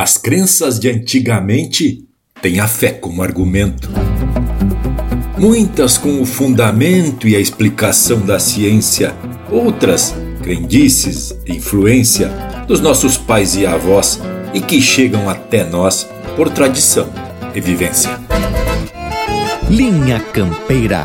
As crenças de antigamente têm a fé como argumento. Muitas com o fundamento e a explicação da ciência, outras crendices e influência dos nossos pais e avós e que chegam até nós por tradição e vivência. Linha Campeira.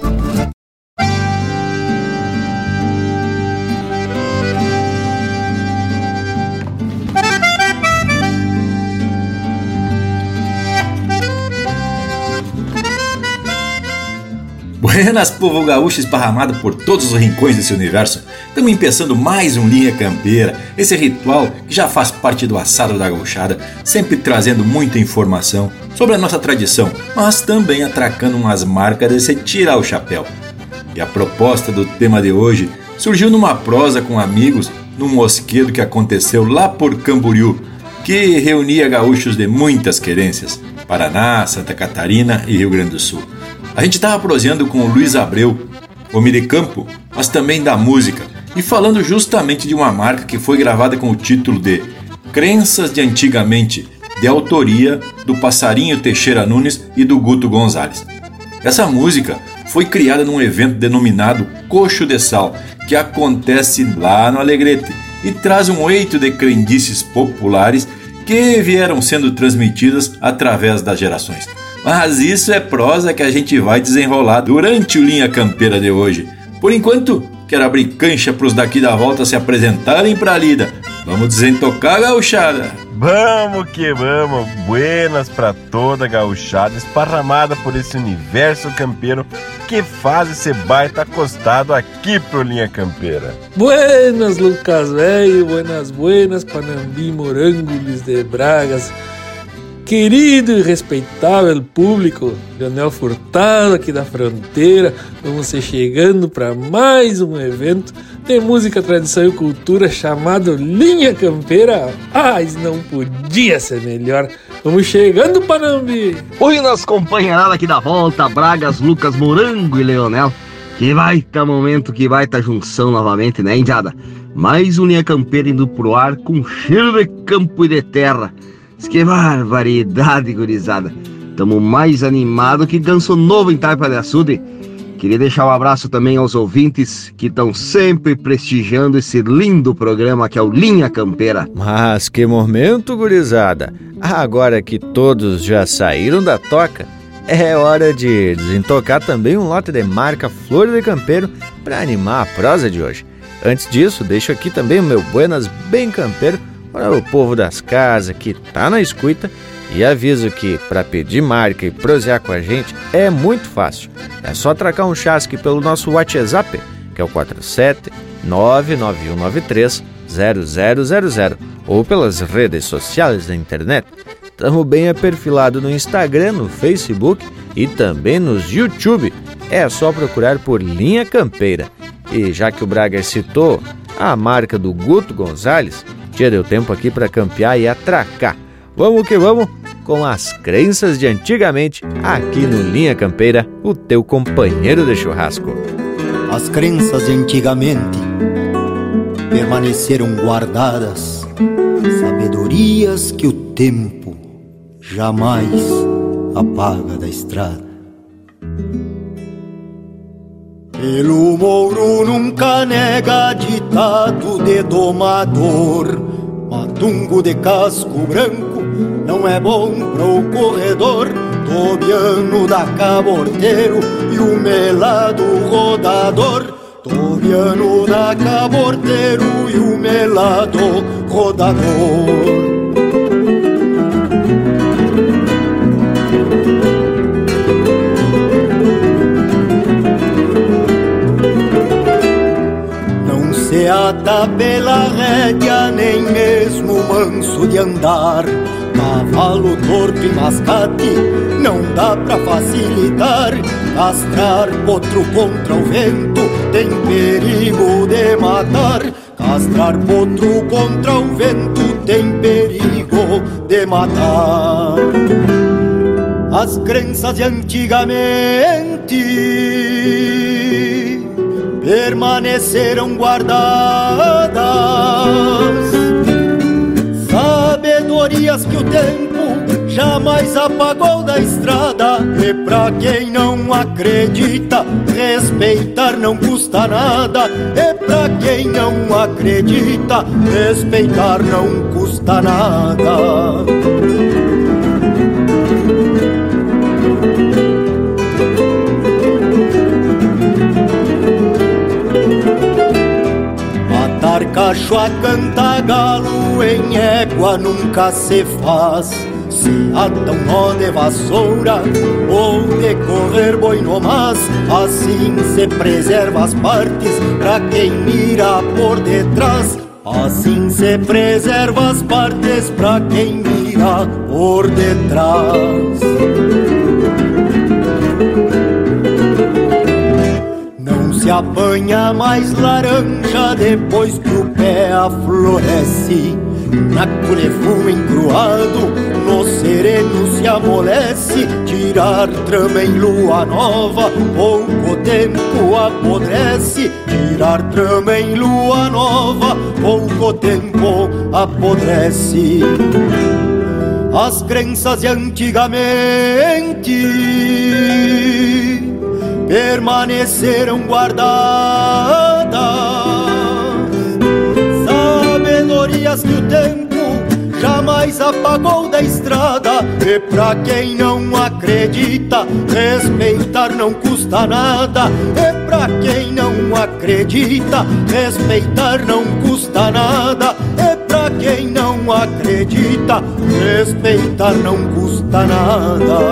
Buenas, povo gaúcho esparramado por todos os rincões desse universo. Estamos empeçando mais um Linha Campeira, esse ritual que já faz parte do assado da gauchada, sempre trazendo muita informação sobre a nossa tradição, mas também atracando umas marcas de se tirar o chapéu. E a proposta do tema de hoje surgiu numa prosa com amigos num mosquedo que aconteceu lá por Camboriú, que reunia gaúchos de muitas querências, Paraná, Santa Catarina e Rio Grande do Sul. A gente estava proseando com o Luiz Abreu, homem de campo, mas também da música, e falando justamente de uma marca que foi gravada com o título de Crenças de Antigamente, de autoria do Passarinho Teixeira Nunes e do Guto Gonzalez. Essa música foi criada num evento denominado Coxo de Sal, que acontece lá no Alegrete e traz um eito de crendices populares que vieram sendo transmitidas através das gerações. Mas isso é prosa que a gente vai desenrolar durante o Linha Campeira de hoje. Por enquanto, quero abrir cancha para os daqui da volta se apresentarem para a lida. Vamos desentocar a gauchada. Vamos que vamos, buenas para toda a gauchada esparramada por esse universo campeiro que faz esse baita acostado aqui pro Linha Campeira. Buenas, Lucas velho, buenas, buenas, Panambi, Morângulis de Bragas querido e respeitável público, Leonel Furtado aqui da fronteira, vamos ser chegando para mais um evento de música, tradição e cultura chamado Linha Campeira. Mas não podia ser melhor. Vamos chegando, Panambi! Oi, nas companheirada aqui da volta, Bragas, Lucas Morango e Leonel. Que baita momento, que baita junção novamente, né, Indiada? Mais um Linha Campeira indo pro ar com cheiro de campo e de terra que barbaridade, gurizada. Tamo mais animado que ganso novo em Taipa de Açude. Queria deixar um abraço também aos ouvintes que estão sempre prestigiando esse lindo programa que é o Linha Campeira. Mas que momento, gurizada! Agora que todos já saíram da toca, é hora de desentocar também um lote de marca Flor de Campeiro para animar a prosa de hoje. Antes disso, deixo aqui também o meu Buenas bem campeiro para o povo das casas que tá na escuta e aviso que para pedir marca e prosear com a gente é muito fácil. É só tracar um chasque pelo nosso WhatsApp, que é o 47 99193 0000 ou pelas redes sociais da internet. Estamos bem aperfilado no Instagram, no Facebook e também nos YouTube. É só procurar por Linha Campeira. E já que o Braga citou a marca do Guto Gonzalez, já deu tempo aqui para campear e atracar. Vamos que vamos com as crenças de antigamente aqui no Linha Campeira, o teu companheiro de churrasco. As crenças de antigamente permaneceram guardadas, sabedorias que o tempo jamais apaga da estrada. Pelo Mouro nunca nega ditado de domador. Matungo de casco branco não é bom pro corredor. Tobiano da caborteiro e o melado rodador. Tobiano da caborteiro e o melado rodador. Ata pela rédea, nem mesmo manso de andar. Cavalo torto e mascate, não dá pra facilitar. Castrar potro contra o vento, tem perigo de matar. Castrar potro contra o vento, tem perigo de matar. as crenças de antigamente permaneceram guardadas, sabedorias que o tempo jamais apagou da estrada. E pra quem não acredita, respeitar não custa nada. E pra quem não acredita, respeitar não custa nada. Cacho a canta galo em égua nunca se faz. Se ata um nó de vassoura ou de correr boi no mas, assim se preserva as partes pra quem mira por detrás. Assim se preserva as partes pra quem mira por detrás. Apanha mais laranja depois que o pé afloresce. Na curefu encruado, no sereno se amolece. Tirar trama em lua nova, pouco tempo apodrece. Tirar trama em lua nova, pouco tempo apodrece. As crenças de antigamente permaneceram guardadas. Sabedorias que o tempo jamais apagou da estrada. E pra quem não acredita, respeitar não custa nada. E pra quem não acredita, respeitar não custa nada. E pra quem não acredita, respeitar não custa nada.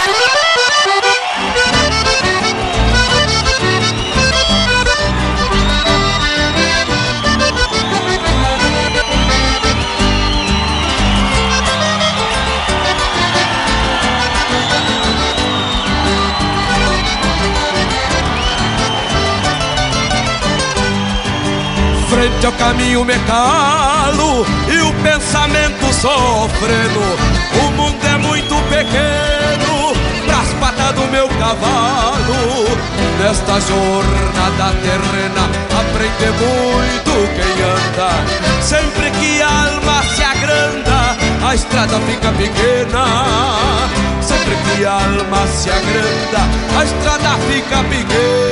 Frente ao caminho me calo e o pensamento sofrendo. O mundo é muito pequeno pras patas do meu cavalo. Nesta jornada terrena aprende muito quem anda. Sempre que a alma se agranda, a estrada fica pequena. Sempre que a alma se agranda, a estrada fica pequena.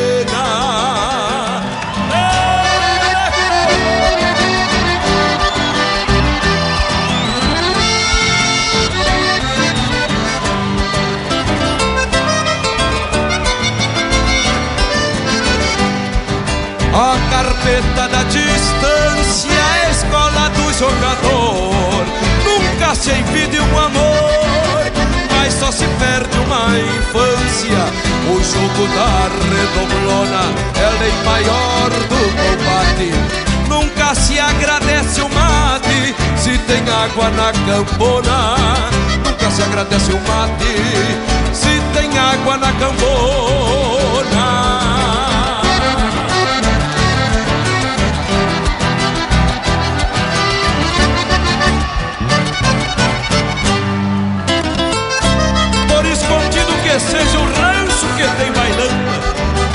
Carpeta da distância, a escola do jogador. Nunca se envide um amor, mas só se perde uma infância. O jogo da redoblona é lei maior do combate. Nunca se agradece o mate se tem água na campona. Nunca se agradece o mate se tem água na campona. Seja o rancho que tem bailanta,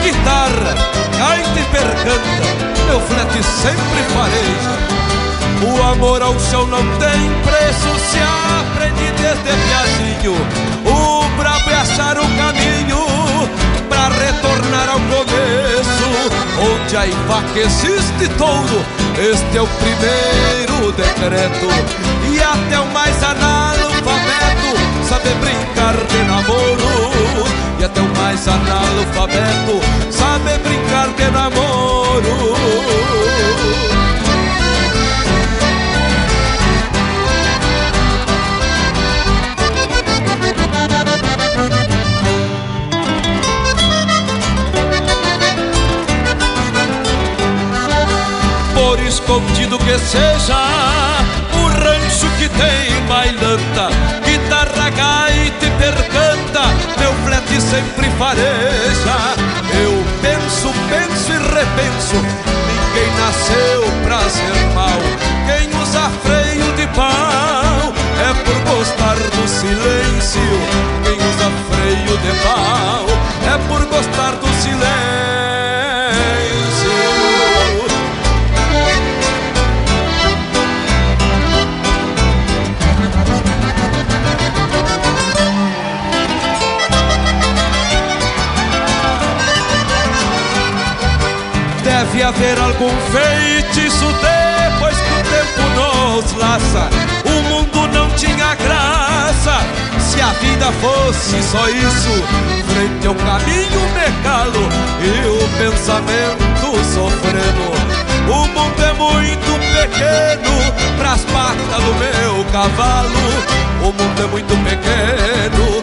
guitarra, gaita e percanta, meu flete sempre fareja. O amor ao chão não tem preço, se aprende desde piazinho. O brabo é achar o caminho pra retornar ao começo. Onde a vaca existe todo, este é o primeiro decreto. E até o mais analfabeto sabe brincar de namoro. E até o mais analfabeto sabe brincar de namoro. Por escondido que seja que tem bailanta guitarra, gaita e percanta, meu flete sempre fareja. Eu penso, penso e repenso. Ninguém nasceu pra ser mal. Quem usa freio de pau é por gostar do silêncio. Quem usa freio de pau é por gostar do silêncio. Haver algum feitiço depois que o tempo nos laça. O mundo não tinha graça se a vida fosse só isso. Frente ao caminho me calo e o pensamento sofrendo. O mundo é muito pequeno pras patas do meu cavalo. O mundo é muito pequeno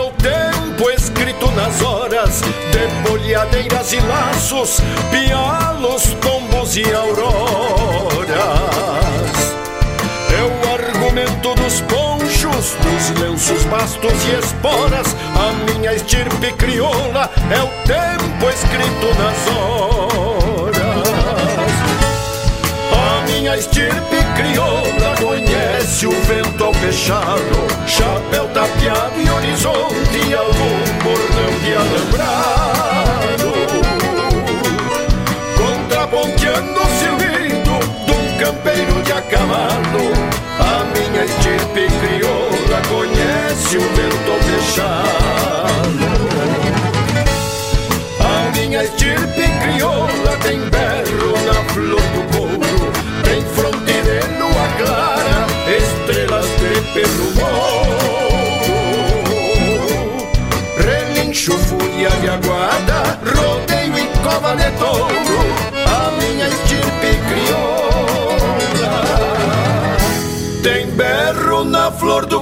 nas horas de bolhadeiras e laços, pialos, tombos e auroras. É o argumento dos ponchos, dos lenços, bastos e esporas. A minha estirpe crioula é o tempo escrito nas horas. A minha estirpe crioula conhece o vento ao fechado, chapéu tapeado e horizonte algum bordão de alambrado. Contraponteando o silbido de um campeiro de a cavalo, a minha estirpe crioula conhece o vento ao fechado. A minha estirpe crioula tem berro na flor do couro, Fúria de aguada, rodeio e cova de touro, a minha estirpe crioula. Tem berro na flor do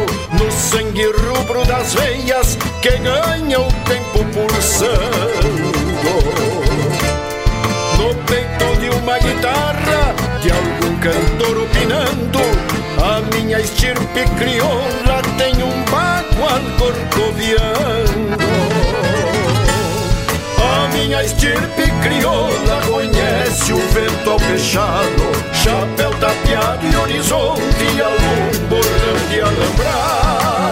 sangue rubro das veias que ganha o tempo pulsando. No peito de uma guitarra, de algum cantor opinando, a minha estirpe crioula tem um bagual corcoviando. Minha estirpe crioula conhece o vento ao fechado, chapéu tapeado e horizonte algum bordão de alambrado.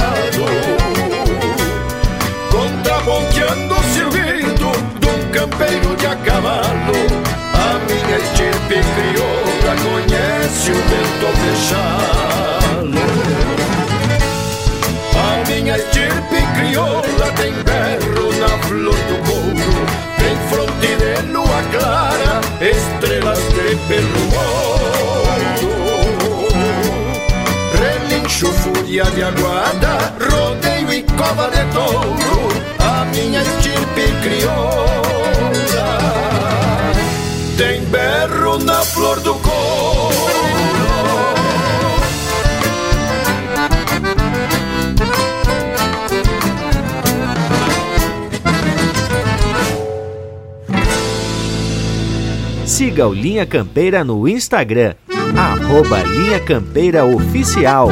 Folia de rodeio e cova de touro, a minha estirpe crioula tem berro na flor do Siga o Linha Campeira no Instagram, arroba Linha Campeira Oficial.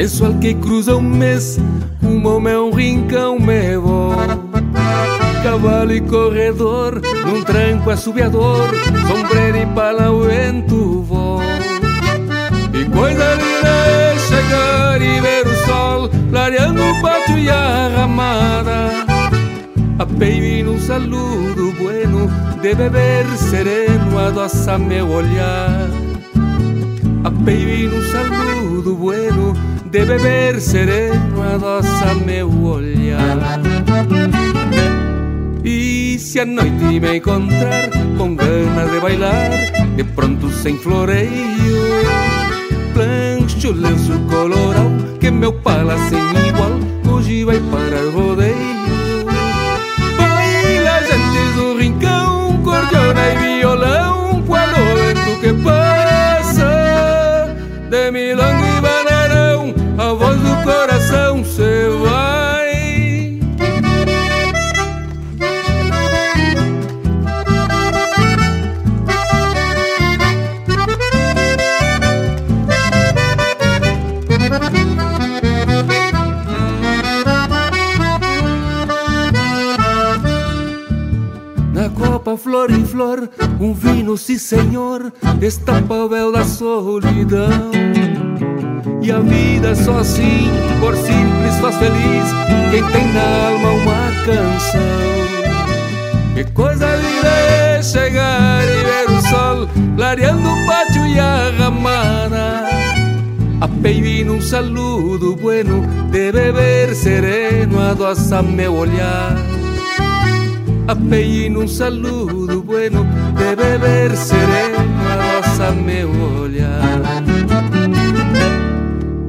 Vez, mensual que cruza um mês, como meu rincão me vou cavalo e corredor, num tranco assobiador, sombreiro e pala o vento vou. E coisa linda chegar e ver o sol, clareando o pátio e a ramada. A baby num saludo bueno, de beber sereno adoça meu olhar. A baby num saludo bueno, de beber sereno adoça meu olhar. E se a noite me encontrar com ganas de bailar, de pronto sem floreio, plancho lenço colorado que meu pala sem igual, hoje vai para o rodeio. Baila gente do rincão, cordiona e violão, flor um vinho, sim senhor, estampa o véu da solidão. E a vida só assim, por simples, faz feliz quem tem na alma uma canção. Que coisa linda é chegar e ver o sol clareando o pátio e a ramada. A baby num saludo bueno de beber sereno adoça meu olhar apeí num saludo bueno de beber sereno rosa meu olhar.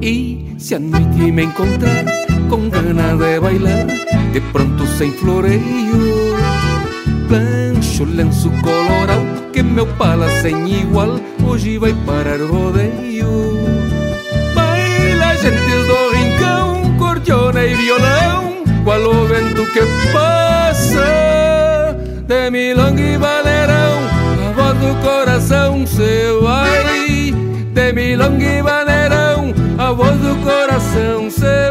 E se a noite me encontrar com ganas de bailar, de pronto sem floreio, plancho lenço colorado que meu pala sem igual hoje vai parar rodeio. Baila gentes do rincão, cordiona e violão, qual o vento que passa de milonga e a voz do coração se vai. De milonga e a voz do coração se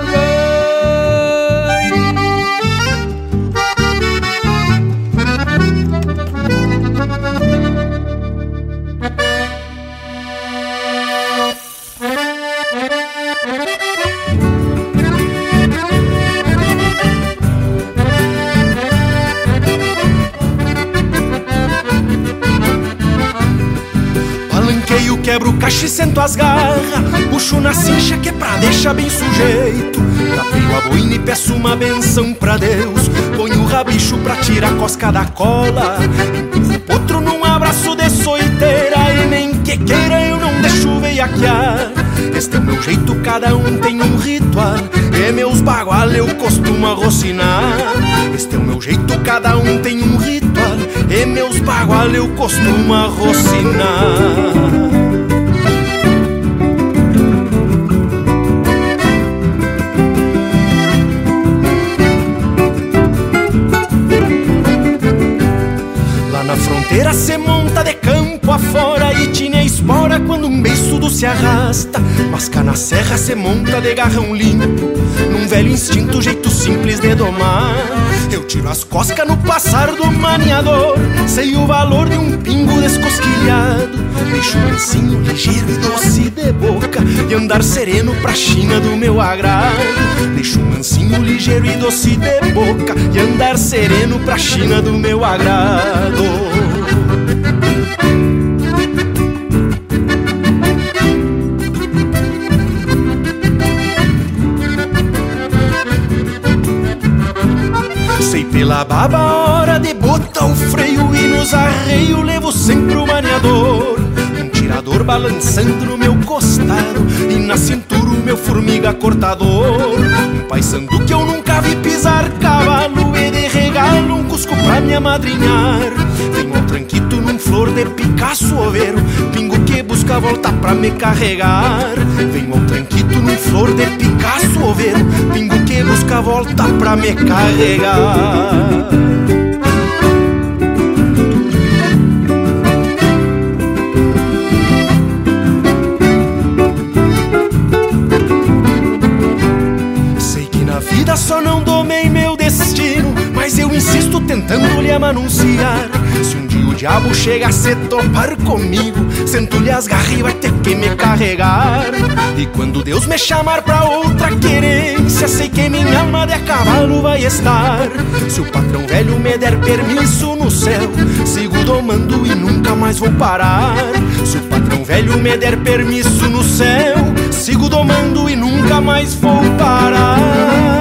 sento as garras Puxo na cincha que é pra deixar bem sujeito. Tapio a boina e peço uma benção pra Deus. Ponho o rabicho pra tirar a cosca da cola. Outro num abraço de soiteira E nem que queira eu não deixo veiaquear. Este é o meu jeito, cada um tem um ritual. E meus bagual eu costumo rocinar Este é o meu jeito, cada um tem um ritual. E meus bagual eu costumo rocinar fronteira se se arrasta. Mas cá na serra se monta de garrão limpo, num velho instinto, jeito simples de domar. Eu tiro as coscas no passar do maniador, sei o valor de um pingo descosquilhado. Deixo mansinho, ligeiro e doce de boca, e andar sereno pra China do meu agrado. Deixo mansinho, ligeiro e doce de boca, e andar sereno pra China do meu agrado. Pela baba hora de botar o freio e nos arreios levo sempre o maneador. Um tirador balançando no meu costado e na cintura o meu formiga cortador. Um paisando que eu nunca vi pisar cavalo e de regalo um cusco pra me amadrinhar. De Picasso overro, pingo que busca volta pra me carregar. Vem um tranquito num flor de Picasso overro, pingo que busca volta pra me carregar. Só não domei meu destino, mas eu insisto tentando lhe amanunciar. Se um diabo chega a se topar comigo, sento-lhe as garras e ter que me carregar. E quando Deus me chamar pra outra querência, sei que minha alma de cavalo vai estar. Se o patrão velho me der permisso no céu, sigo domando e nunca mais vou parar. Se o patrão velho me der permisso no céu, sigo domando e nunca mais vou parar.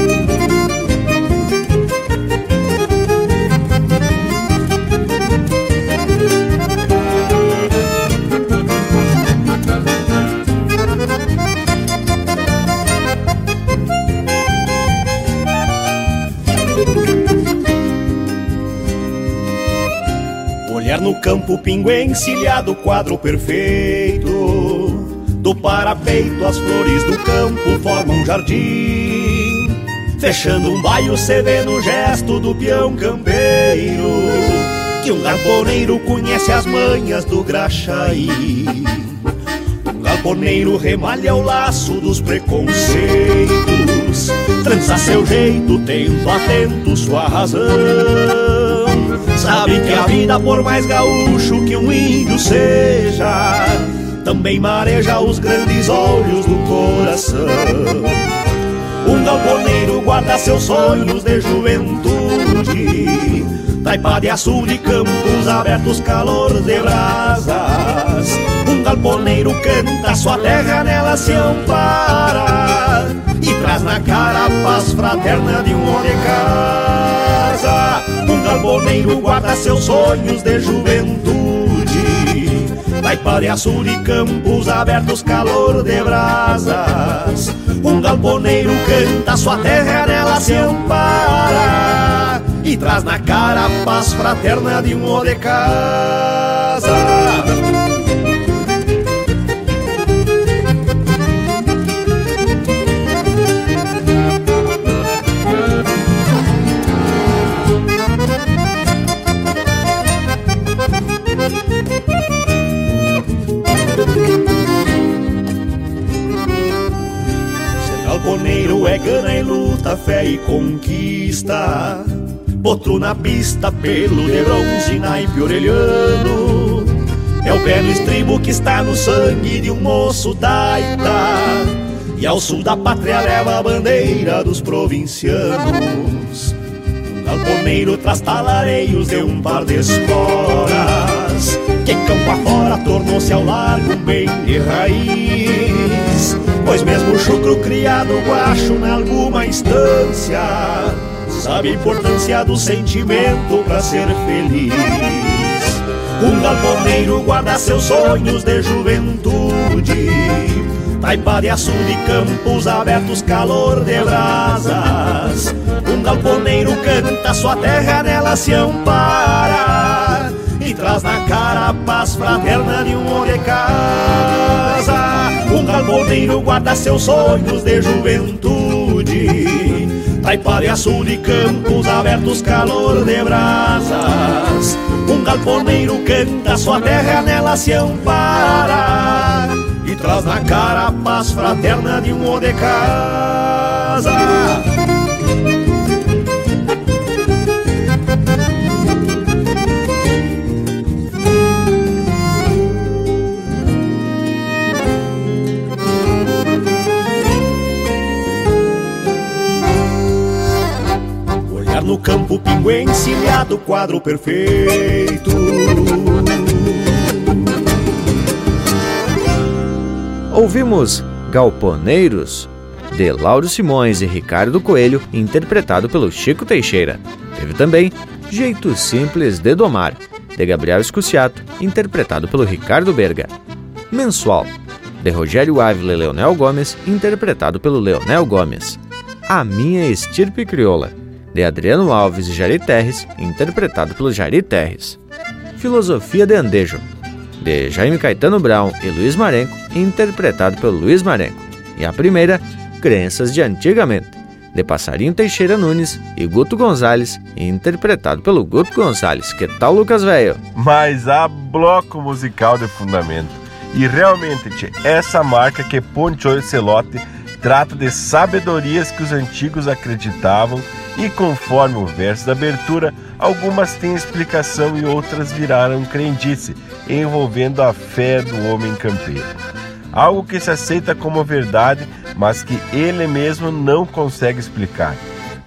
Campo pingo encilhado, quadro perfeito. Do parapeito, as flores do campo formam um jardim. Fechando um baio, cê vê no gesto do peão campeiro. Que um galponeiro conhece as manhas do graxaí. Um galponeiro remalha o laço dos preconceitos. Trança seu jeito, tendo atento sua razão. Sabe que a vida, por mais gaúcho que um índio seja, também mareja os grandes olhos do coração. Um galponeiro guarda seus sonhos de juventude, taipa de açul de campos abertos, calor de brasas. Um galponeiro canta sua terra, nela se ampara traz na cara a paz fraterna de um homem de casa. Um galponeiro guarda seus sonhos de juventude, taipa de açul de campos abertos, calor de brasas. Um galponeiro canta sua terra, nela se ampara e traz na cara a paz fraterna de um homem de casa. Galponeiro é gana e luta, fé e conquista. Potro na pista, pelo de bronze, naipe orelhano. É o pé no estribo que está no sangue de um moço taita. E ao sul da pátria leva a bandeira dos provincianos. Um galponeiro traz talareios de um par de esporas. Que campo afora tornou-se ao largo um bem de raiz. Pois mesmo o chucro criado guacho em alguma instância Sabe a importância do sentimento pra ser feliz. Um galponeiro guarda seus sonhos de juventude. Taipa de açul de campos abertos, calor de brasas. Um galponeiro canta sua terra, nela se ampara E traz na cara paz fraterna de um homem de casa. Um galponeiro guarda seus sonhos de juventude. Taipa de açul de campos abertos, calor de brasas. Um galponeiro canta sua terra, nela se ampara. E traz na cara a paz fraterna de um homem de casa o encilhado quadro perfeito. Ouvimos Galponeiros, de Lauro Simões e Ricardo Coelho, interpretado pelo Chico Teixeira. Teve também Jeito Simples de Domar, de Gabriel Escuciato, interpretado pelo Ricardo Berga. Mensual, de Rogério Ávila e Leonel Gomes, interpretado pelo Leonel Gomes. A Minha Estirpe Crioula, de Adriano Alves e Jari Terres, interpretado pelo Jari Terres. Filosofia de Andejo, de Jaime Caetano Brown e Luiz Marenco, interpretado pelo Luiz Marenco. E a primeira, Crenças de Antigamente, de Passarinho Teixeira Nunes e Guto Gonzalez, interpretado pelo Guto Gonzalez. Que tal, Lucas Velho? Mas há bloco musical de fundamento. E realmente, tchê, essa marca que Poncho Celote trata de sabedorias que os antigos acreditavam e conforme o verso da abertura, algumas têm explicação e outras viraram crendice, envolvendo a fé do homem campeiro. Algo que se aceita como verdade, mas que ele mesmo não consegue explicar.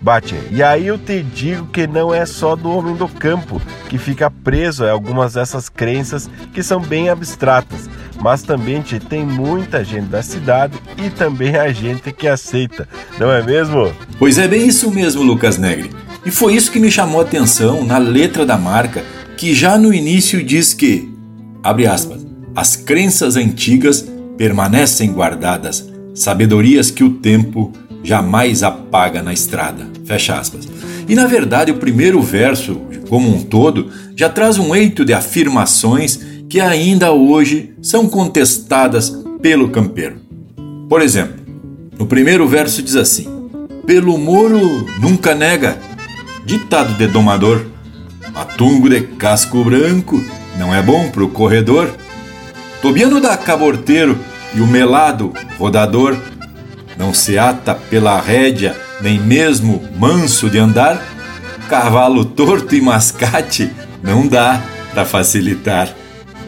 Bate, e aí eu te digo que não é só do homem do campo que fica preso a algumas dessas crenças que são bem abstratas, mas também te, tem muita gente da cidade e também a gente que aceita, não é mesmo? Pois é bem isso mesmo, Lucas Negri. E foi isso que me chamou a atenção na letra da marca, que já no início diz que, abre aspas, as crenças antigas permanecem guardadas, sabedorias que o tempo jamais apaga na estrada. Fecha aspas. E na verdade, o primeiro verso, como um todo, já traz um eito de afirmações que ainda hoje são contestadas pelo campeiro. Por exemplo, no primeiro verso diz assim: Pelo moro nunca nega, ditado de domador, matungo de casco branco não é bom pro corredor. Tobiano da caborteiro e o melado rodador não se ata pela rédea, nem mesmo manso de andar, cavalo torto e mascate não dá para facilitar.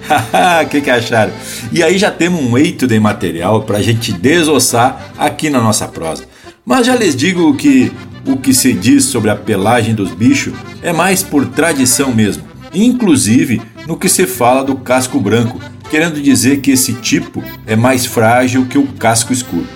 Haha, que que acharam? E aí já temos um eito de material para a gente desossar aqui na nossa prosa. Mas já lhes digo que o que se diz sobre a pelagem dos bichos é mais por tradição mesmo, inclusive no que se fala do casco branco, querendo dizer que esse tipo é mais frágil que o casco escuro.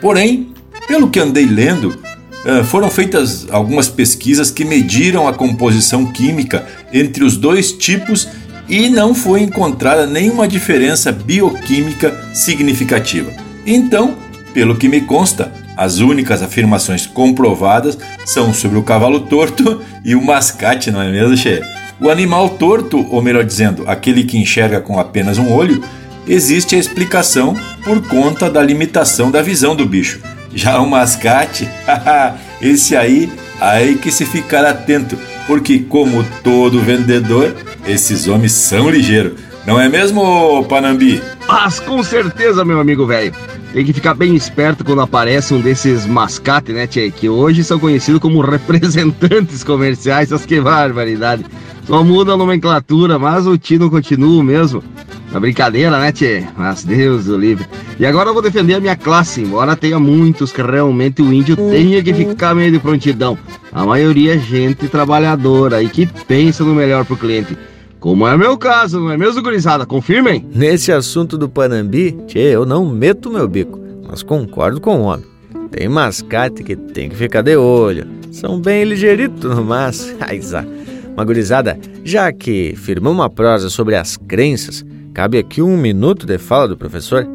Porém, pelo que andei lendo, eh, foram feitas algumas pesquisas que mediram a composição química entre os dois tipos e não foi encontrada nenhuma diferença bioquímica significativa. Então, pelo que me consta, as únicas afirmações comprovadas são sobre o cavalo torto e o mascate, não é mesmo, Che? O animal torto, ou melhor dizendo, aquele que enxerga com apenas um olho, existe a explicação por conta da limitação da visão do bicho. Já o mascate, esse aí, aí que se ficar atento, porque como todo vendedor, esses homens são ligeiros. Não é mesmo, Panambi? Mas com certeza, meu amigo velho. Tem que ficar bem esperto quando aparece um desses mascate, né, Tchê? Que hoje são conhecidos como representantes comerciais. Mas que barbaridade. Só muda a nomenclatura, mas o tino continua mesmo. Na brincadeira, né, Tchê? Mas Deus do livre. E agora eu vou defender a minha classe, embora tenha muitos que realmente o índio tenha que ficar meio de prontidão. A maioria é gente trabalhadora e que pensa no melhor pro cliente. Como é meu caso, não é mesmo, gurizada? Confirmem? Nesse assunto do Panambi, tchê, eu não meto meu bico, mas concordo com o homem. Tem mascate que tem que ficar de olho. São bem ligeiritos no mas. Aizá. Mas, gurizada, já que firmamos uma prosa sobre as crenças, cabe aqui um minuto de fala do professor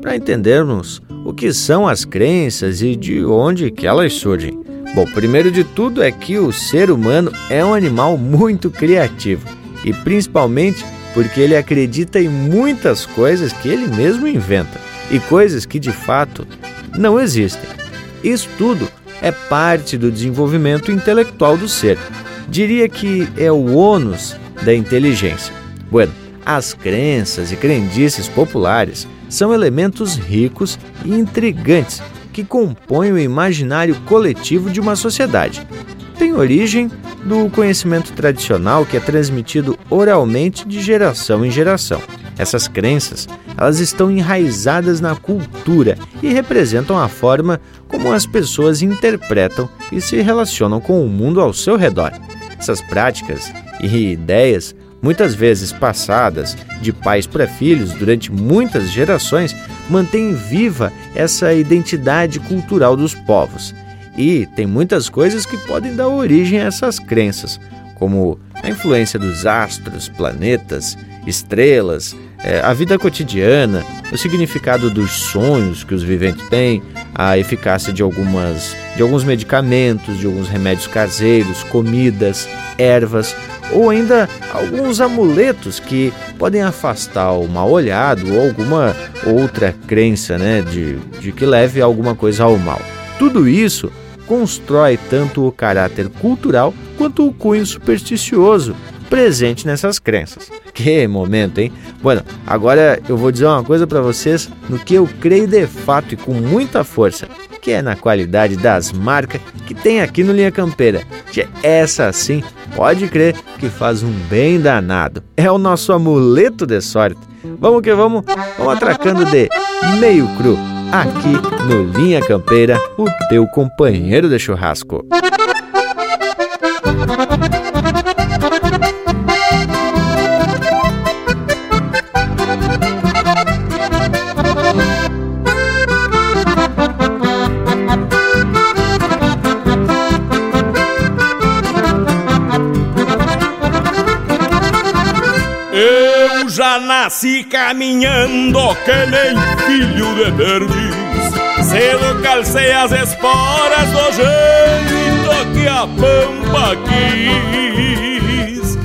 para entendermos o que são as crenças e de onde que elas surgem. Bom, primeiro de tudo é que o ser humano é um animal muito criativo e principalmente porque ele acredita em muitas coisas que ele mesmo inventa e coisas que de fato não existem. Isso tudo é parte do desenvolvimento intelectual do ser. Diria que é o ônus da inteligência. Bueno, as crenças e crendices populares são elementos ricos e intrigantes que compõem o imaginário coletivo de uma sociedade. Tem origem do conhecimento tradicional que é transmitido oralmente de geração em geração. Essas crenças, elas estão enraizadas na cultura e representam a forma como as pessoas interpretam e se relacionam com o mundo ao seu redor. Essas práticas e ideias, muitas vezes passadas de pais para filhos durante muitas gerações, mantêm viva essa identidade cultural dos povos. E tem muitas coisas que podem dar origem a essas crenças, como a influência dos astros, planetas, estrelas, é, a vida cotidiana, o significado dos sonhos que os viventes têm, a eficácia de algumas de alguns medicamentos, de alguns remédios caseiros, comidas, ervas ou ainda alguns amuletos que podem afastar o mal olhado ou alguma outra crença, né, de, de que leve alguma coisa ao mal. Tudo isso constrói tanto o caráter cultural quanto o cunho supersticioso presente nessas crenças. Que momento, hein? Bueno, agora eu vou dizer uma coisa para vocês no que eu creio de fato e com muita força, que é na qualidade das marcas que tem aqui no Linha Campeira. Que essa sim, pode crer que faz um bem danado. É o nosso amuleto de sorte. Vamos que vamos, vamos atracando de meio cru aqui no Linha Campeira, o teu companheiro de churrasco. Nasci caminhando que nem filho de perdiz Cedo calcei as esporas do jeito que a pampa quis.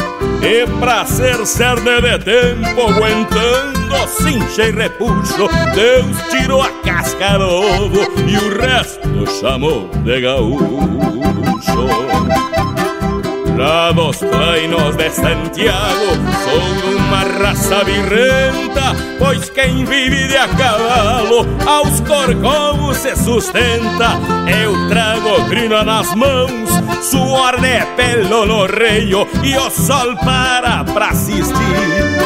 E pra ser cerne de tempo aguentando cincha e repuxo Deus tirou a casca do ovo e o resto chamou de gaúcho. Dos treinos de Santiago uma raça virrenta Pois quem vive de a cavalo Aos corcovos se sustenta. Eu trago crina nas mãos Suor de pelo no reio E o sol para pra assistir.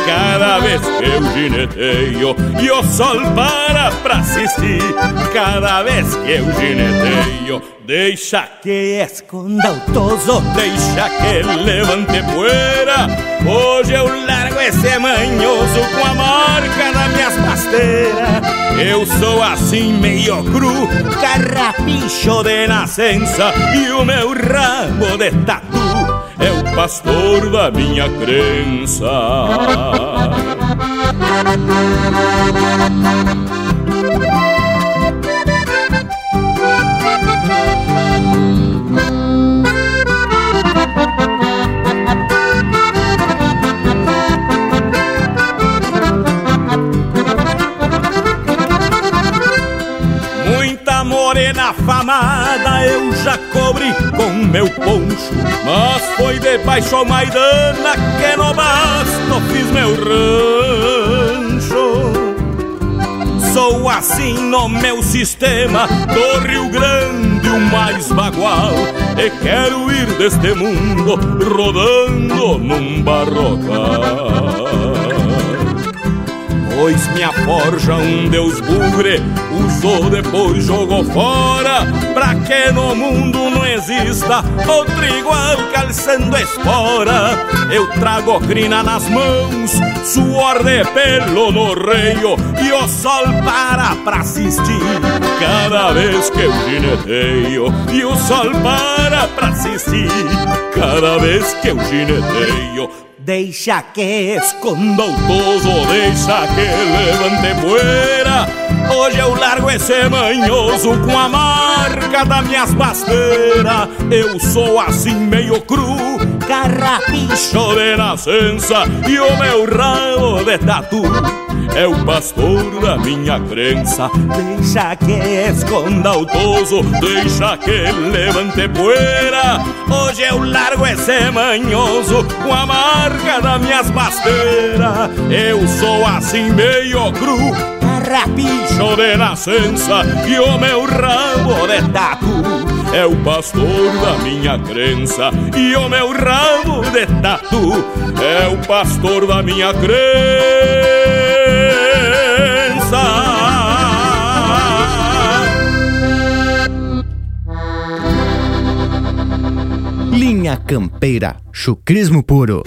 Cada vez que eu gineteio E o sol para pra assistir. Cada vez que eu gineteio Deixa que esconda o toso, deixa que levante poeira. Hoje eu largo esse manhoso com a marca das minhas pasteiras. Eu sou assim meio cru, carrapicho de nascença e o meu rabo de tatu é o pastor da minha crença. Afamada eu já cobri com meu poncho. Mas foi debaixo ao Maidana que no basto fiz meu rancho. Sou assim no meu sistema do Rio Grande, o mais bagual E quero ir deste mundo rodando num barrocal Pois minha forja um deus bugre Usou depois jogou fora. Pra que no mundo não exista Outro igual calçando espora? Eu trago crina nas mãos Suor de pelo no reio E o sol para pra assistir. Cada vez que eu gineteio E o sol para pra assistir. Cada vez que eu gineteio Deixa que esconda o toso, deixa que levante poeira. Hoje eu largo esse manhoso com a marca das minhas pasteiras. Eu sou assim meio cru, carrapicho de nascença e o meu rabo de tatu é o pastor da minha crença. Deixa que esconda o toso, deixa que levante poeira. Hoje eu largo esse manhoso com a marca das minhas pasteiras. Eu sou assim meio cru, carrapicho de nascença e o meu rabo de tatu é o pastor da minha crença e o meu rabo de tatu é o pastor da minha crença. Linha Campeira, chucrismo puro.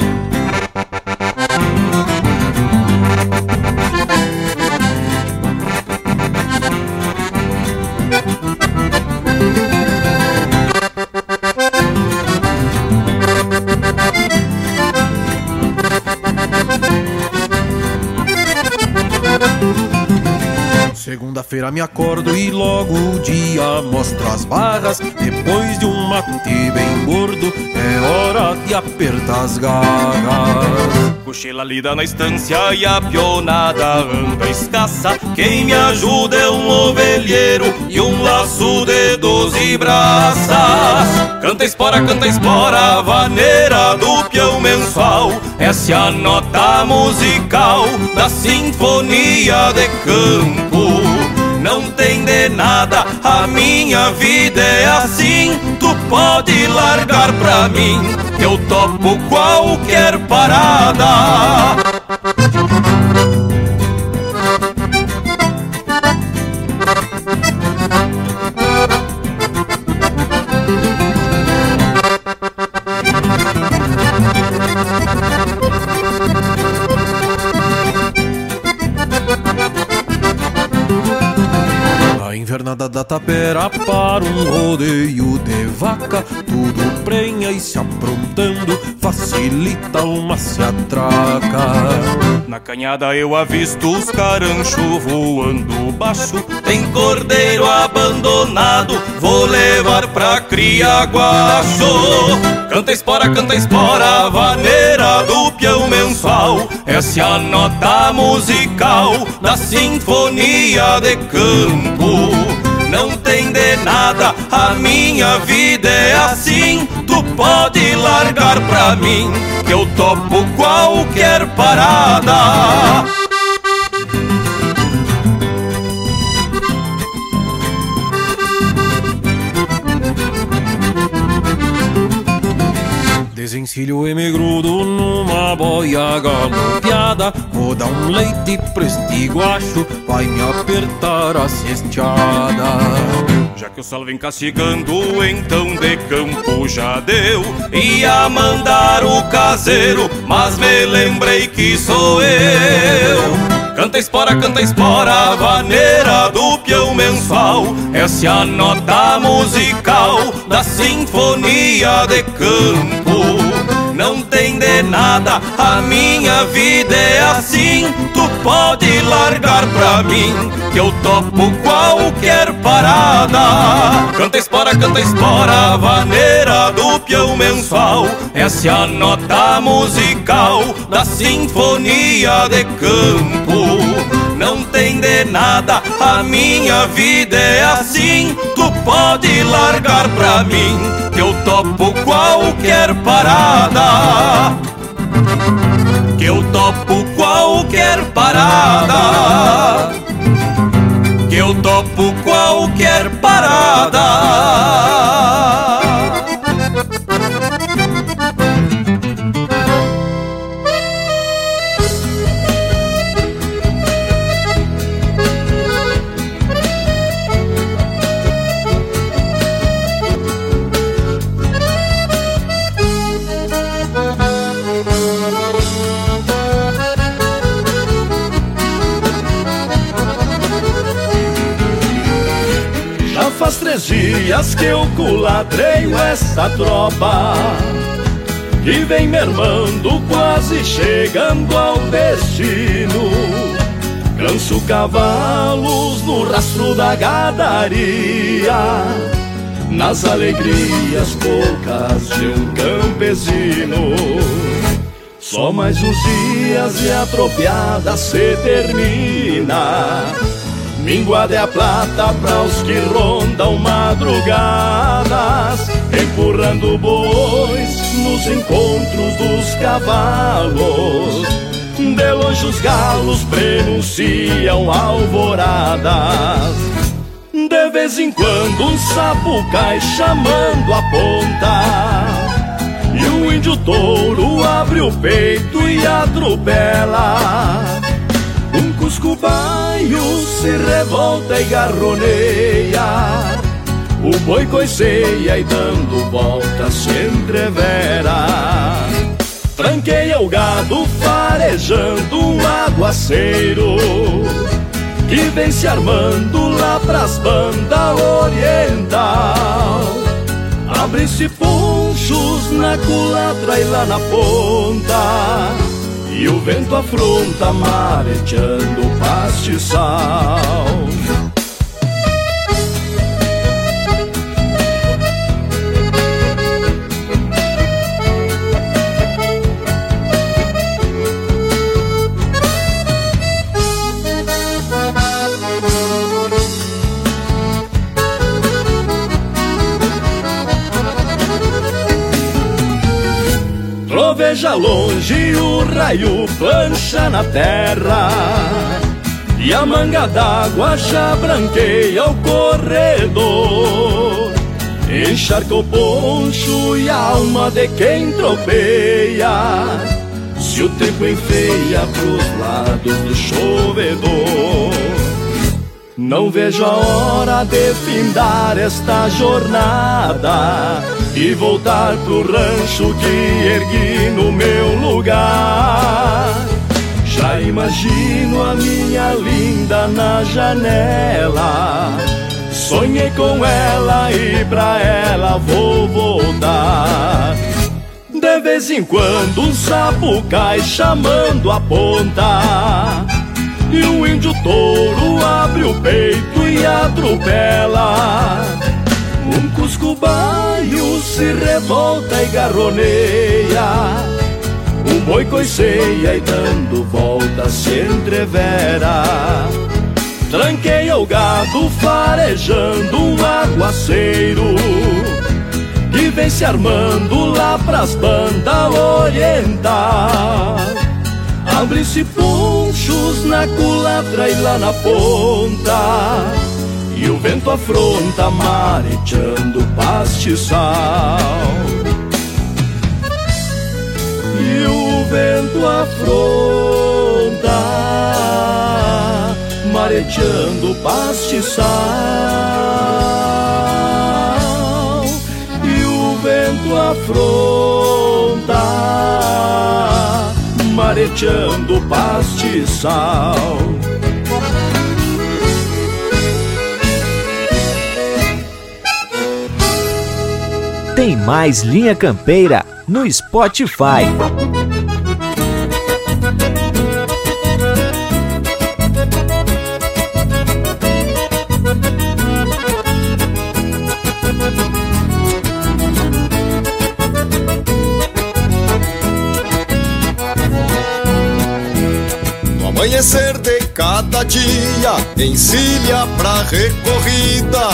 Segunda-feira me acordo e logo o dia mostra as barras. Depois de um mate bem gordo, é hora de apertar as garras. Cochila lida na estância e a pionada anda escassa. Quem me ajuda é um ovelheiro e um laço de doze braças. Canta espora, canta espora, vaneira do peão mensual. Essa é a nota musical da sinfonia de campo não tem de nada, minha vida é assim. Tu pode largar pra mim, eu topo qualquer parada. Tapera para um rodeio de vaca Tudo prenha e se aprontando facilita uma se atraca. Na canhada eu avisto os caranchos voando baixo Tem cordeiro abandonado, vou levar pra cria guacho. Canta espora, canta espora, vaneira do peão mensual Essa é a nota musical da sinfonia de campo não tem de nada, a minha vida é assim. Tu pode largar pra mim, que eu topo qualquer parada. Desencilho e me grudo numa boia galopeada Vou dar um leite pra este guacho Vai me apertar a cesteada Já que o sol vem castigando, então de campo já deu. Ia mandar o caseiro, mas me lembrei que sou eu. Canta espora, canta espora, vaneira do peão mensual Essa é a nota musical da sinfonia de campo não tem de nada, a minha vida é assim. Tu pode largar pra mim, que eu topo qualquer parada. Canta espora, canta espora, vaneira do peão mensual. Essa é a nota musical da sinfonia de campo. Não tem de nada, a minha vida é assim. Tu pode largar pra mim, que eu topo qualquer parada. Que eu topo qualquer parada. Que eu topo qualquer parada. Dias que eu culadreio essa tropa Que vem mermando, quase chegando ao destino. Canso cavalos no rastro da gadaria Nas alegrias poucas de um campesino. Só mais uns dias e a tropiada se termina Minguada é a plata para os que rondam madrugadas, empurrando bois nos encontros dos cavalos. De longe os galos prenunciam alvoradas. De vez em quando um sapo cai chamando a ponta. E o índio touro abre o peito e atropela. Um cusco baio se revolta e garroneia o boi coiceia e dando volta se entrevera. Tranqueia o gado farejando um aguaceiro Que vem se armando lá pras bandas oriental Abrem-se ponchos na culatra e lá na ponta E o vento afronta mareteando o pastiçal veja longe o raio plancha na terra. E a manga d'água já branqueia o corredor. Encharca o poncho e a alma de quem tropeia. Se o tempo enfeia pros lados do chovedor. Não vejo a hora de findar esta jornada e voltar pro rancho que ergui no meu lugar. Já imagino a minha linda na janela. Sonhei com ela e pra ela vou voltar. De vez em quando um sapo cai chamando a ponta. E um índio touro abre o peito e atropela. Um cusco baio se revolta e garroneia. Um boi coiceia e dando volta se entrevera. Tranqueia o gado farejando um aguaceiro Que vem se armando lá pras bandas oriental Abre-se ponchos na culatra e lá na ponta e o vento afronta mareteando o pastiçal. E o vento afronta mareteando o pastiçal. E o vento afronta mareteando o pastiçal Tem mais Linha Campeira no Spotify. No amanhecer cada dia, encilha pra recorrida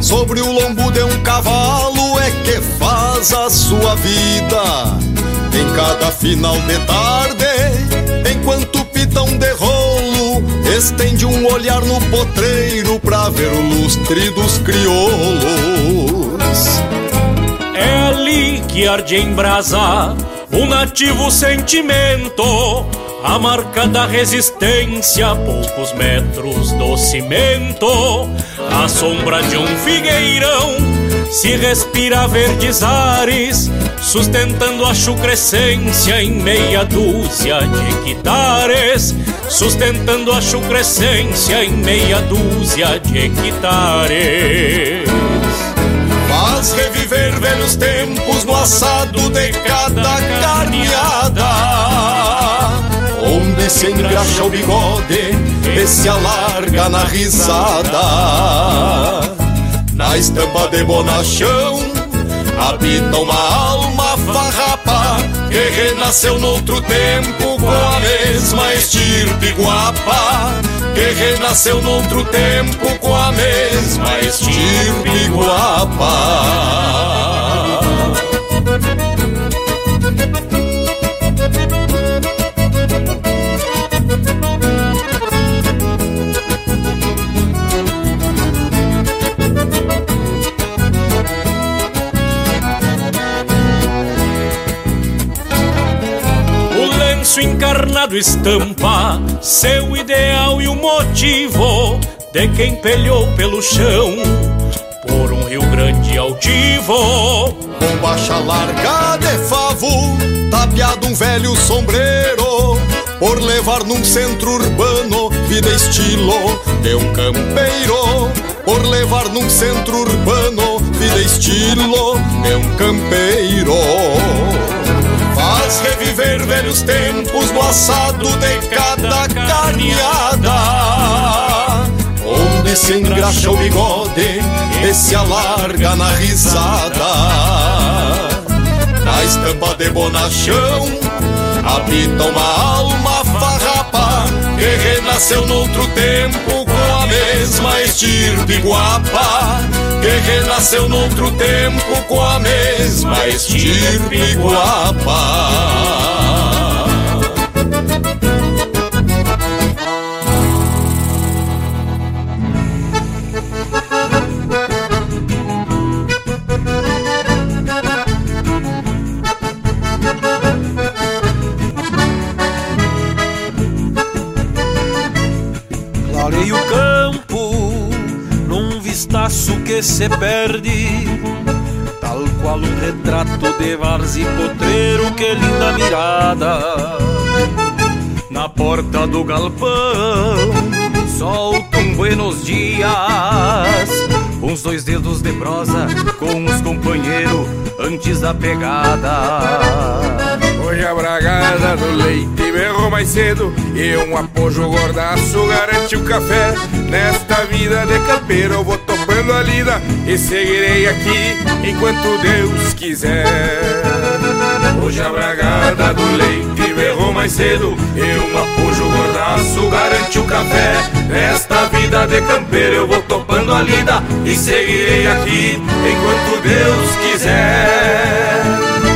Sobre o lombo de um cavalo é que faz a sua vida. Em cada final de tarde, enquanto pitão de rolo, estende um olhar no potreiro pra ver o lustre dos crioulos. É ali que arde em brasa um nativo sentimento a marca da resistência, poucos metros do cimento, a sombra de um figueirão, se respira verdes ares, sustentando a chucrescência em meia dúzia de hectares, sustentando a chucrescência em meia dúzia de hectares. Faz reviver velhos tempos no assado de cada carneada onde se engraxa o bigode e se alarga na risada. Na estampa de bonachão habita uma alma farrapa que renasceu noutro tempo com a mesma estirpe guapa. Que renasceu noutro tempo com a mesma estirpe guapa. Lenço encarnado estampa seu ideal e o motivo de quem pelhou pelo chão por um Rio Grande altivo. Bombacha larga de favo, tapeado um velho sombreiro, por levar num centro urbano vida estilo de um campeiro. Por levar num centro urbano vida estilo de um campeiro. Faz reviver velhos tempos no assado de cada carneada. Onde se engraxa o bigode e se alarga na risada. Na estampa de bonachão habita uma alma farrapa Que renasceu noutro tempo a mesma estirpe guapa Que renasceu noutro tempo com a mesma estirpe guapa que se perde, tal qual um retrato de Vars e Potreiro, que linda mirada. Na porta do galpão, solta um buenos dias, uns dois dedos de prosa com os companheiros antes da pegada. Hoje a bragada do leite berrou mais cedo E um apojo gordaço garante o café Nesta vida de campeiro eu vou a lida E seguirei aqui enquanto Deus quiser. Hoje a bragada do leite berrou mais cedo E um apojo gordaço garante o café. Nesta vida de campeiro eu vou topando a lida E seguirei aqui enquanto Deus quiser.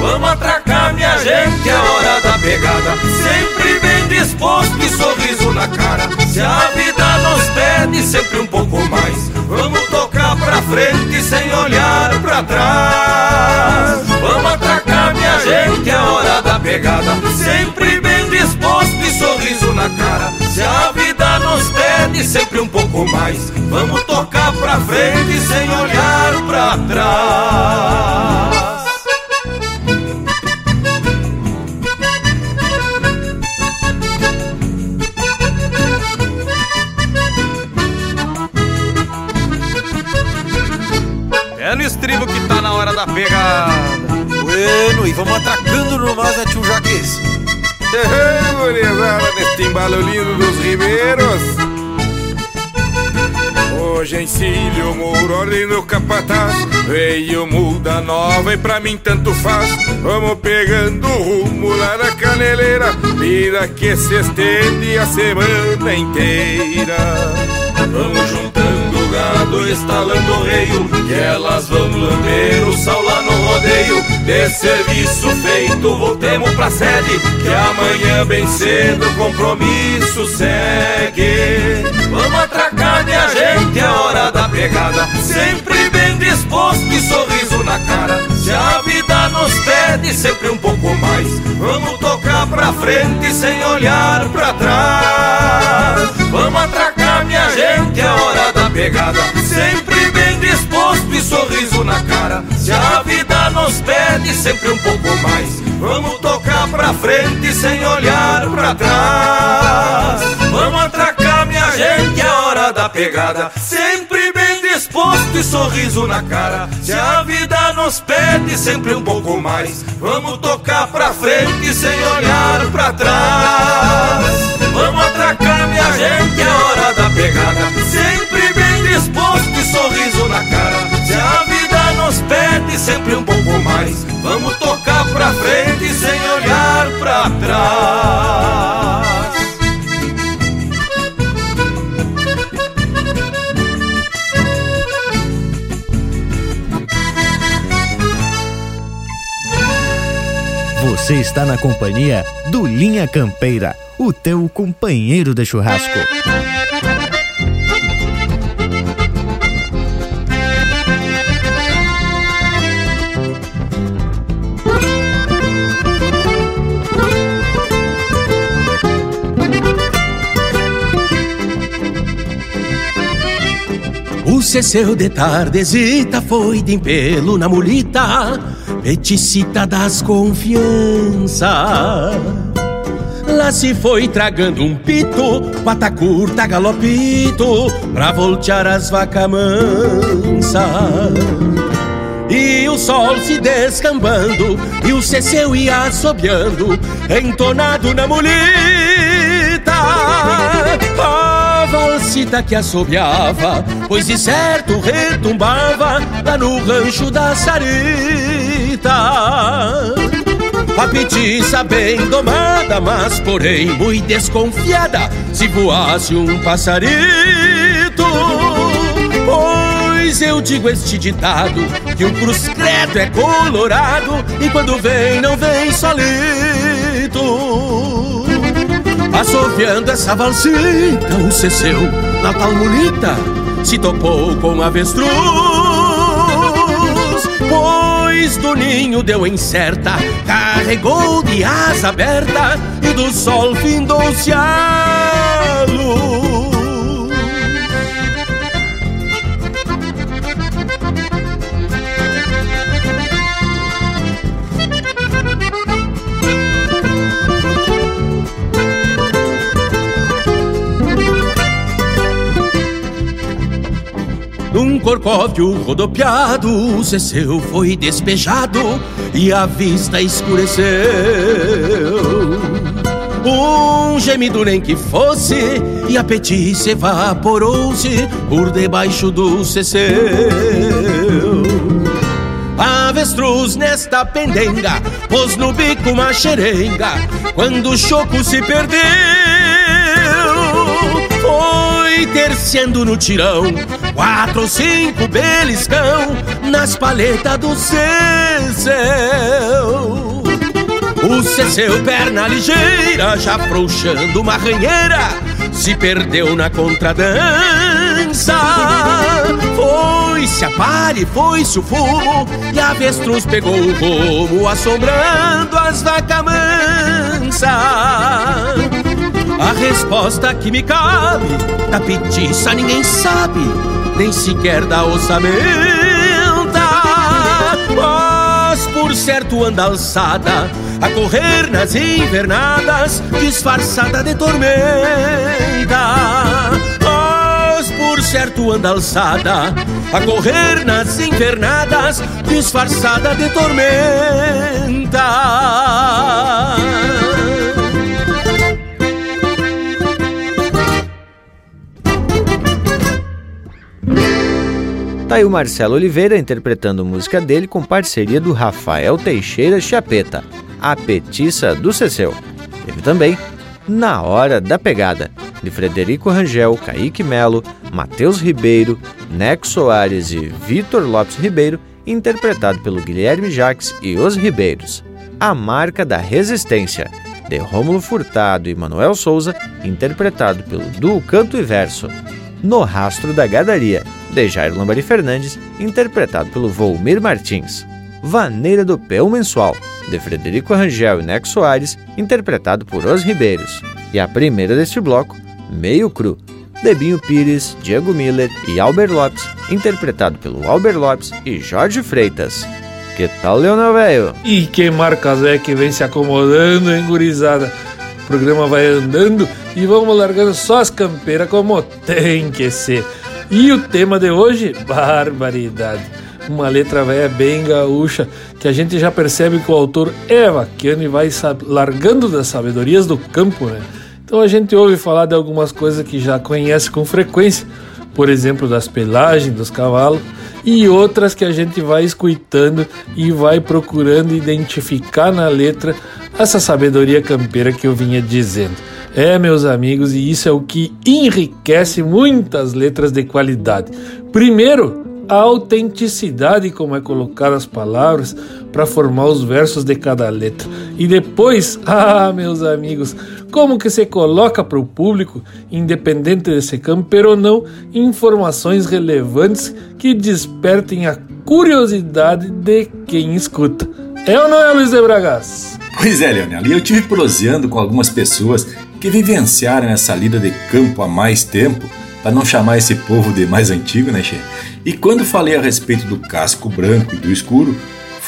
Vamos atracar, minha gente, é hora da pegada. Sempre bem disposto e sorriso na cara. Se a vida nos pede sempre um pouco mais, vamos tocar pra frente sem olhar pra trás. Vamos atracar, minha gente, é hora da pegada. Sempre bem disposto e sorriso na cara. Se a vida nos pede sempre um pouco mais, vamos tocar pra frente sem olhar pra trás. Hoje encilho, muro, ordem do capataz. Veio muda nova e pra mim tanto faz. Vamos pegando rumo lá na caneleira. Vida que se estende a semana inteira. Vamos juntando gado, estalando o reio. Que elas vão lamber o sal lá no rodeio De serviço feito, voltemos pra sede Que amanhã bem cedo o compromisso segue. Vamos atracar, minha gente, é hora da pegada Sempre bem disposto e sorriso na cara. Se a vida nos pede sempre um pouco mais Vamos tocar pra frente sem olhar pra trás. Vamos atracar, minha gente, é hora pegada Sempre bem disposto e sorriso na cara. Se a vida nos pede sempre um pouco mais Vamos tocar pra frente sem olhar pra trás. Vamos atracar, minha gente, é hora da pegada. Sempre disposto e sorriso na cara. Se a vida nos pede sempre um pouco mais Vamos tocar pra frente sem olhar pra trás. Vamos atracar, minha gente, é hora da pegada. Sempre bem disposto e sorriso na cara. Se a vida nos pede sempre um pouco mais Vamos tocar pra frente sem olhar pra trás Você está na companhia do Linha Campeira, o teu companheiro de churrasco. Ceceu de tardezita foi de pelo na mulita, peticita das confiança. Lá se foi tragando um pito, pata curta, galopito, pra voltear as vacas mansa. E o sol se descambando, e o ceceu ia assobiando, entonado na mulita. Valsita que assobiava, pois de certo retumbava lá no rancho da Sarita. A petiça bem domada, mas porém muito desconfiada, se voasse um passarito. Pois eu digo este ditado, que o cruz credo é colorado, e quando vem, não vem solito. Assoviando essa valsita, o ceceu, na tal mulita, se topou com avestruz. Pois do ninho deu em certa, carregou de asa aberta, e do sol findou-se a Corcóvio rodopiado, ceceu foi despejado e a vista escureceu. Um gemido nem que fosse, e a petice evaporou-se por debaixo do ceceu. Avestruz nesta pendenga, pôs no bico uma xerenga, quando o choco se perdeu. Foi terciando no tirão, quatro ou cinco beliscão, nas paletas do ceceu. O ceceu, perna ligeira, já frouxando uma ranheira, se perdeu na contradança. Foi-se a pare, foi-se o fumo, e a avestruz pegou o rumo, assombrando as vacas mansas. A resposta que me cabe, da petiça ninguém sabe, nem sequer da ossamenta. Mas por certo anda alçada, a correr nas invernadas, disfarçada de tormenta. Mas por certo anda alçada, a correr nas invernadas, disfarçada de tormenta. Tá aí o Marcelo Oliveira interpretando música dele com parceria do Rafael Teixeira Chapeta, A Petiça do Ceceu. Teve também Na Hora da Pegada, de Frederico Rangel, Kaique Melo, Matheus Ribeiro, Neco Soares e Vitor Lopes Ribeiro, interpretado pelo Guilherme Jaques e os Ribeiros. A Marca da Resistência, de Rômulo Furtado e Manuel Souza, interpretado pelo Duo Canto e Verso. No Rastro da Gadaria, de Jair Lambari Fernandes, interpretado pelo Volmir Martins. Vaneira do Peu Mensual, de Frederico Rangel e Neco Soares, interpretado por Os Ribeiros. E a primeira deste bloco, Meio Cru, de Binho Pires, Diego Miller e Albert Lopes, interpretado pelo Albert Lopes e Jorge Freitas. Que tal, Leonel Velho? E que marcas é que vem se acomodando, hein, gurizada? O programa vai andando e vamos largando só as campeiras como tem que ser. E o tema de hoje, barbaridade. Uma letra velha bem gaúcha, que a gente já percebe que o autor é vaquiano e vai largando das sabedorias do campo, né? Então a gente ouve falar de algumas coisas que já conhece com frequência, por exemplo, das pelagens dos cavalos, e outras que a gente vai escutando e vai procurando identificar na letra essa sabedoria campeira que eu vinha dizendo. É, meus amigos, e isso é o que enriquece muitas letras de qualidade. Primeiro, a autenticidade como é colocar as palavras para formar os versos de cada letra. E depois, ah, meus amigos, como que se coloca para o público, independente de ser campeiro ou não, informações relevantes que despertem a curiosidade de quem escuta. É ou não é, Luiz de Bragas? Pois é, Leonel, e eu tive proseando com algumas pessoas que vivenciaram essa lida de campo há mais tempo, para não chamar esse povo de mais antigo, né, Che? E quando falei a respeito do casco branco e do escuro,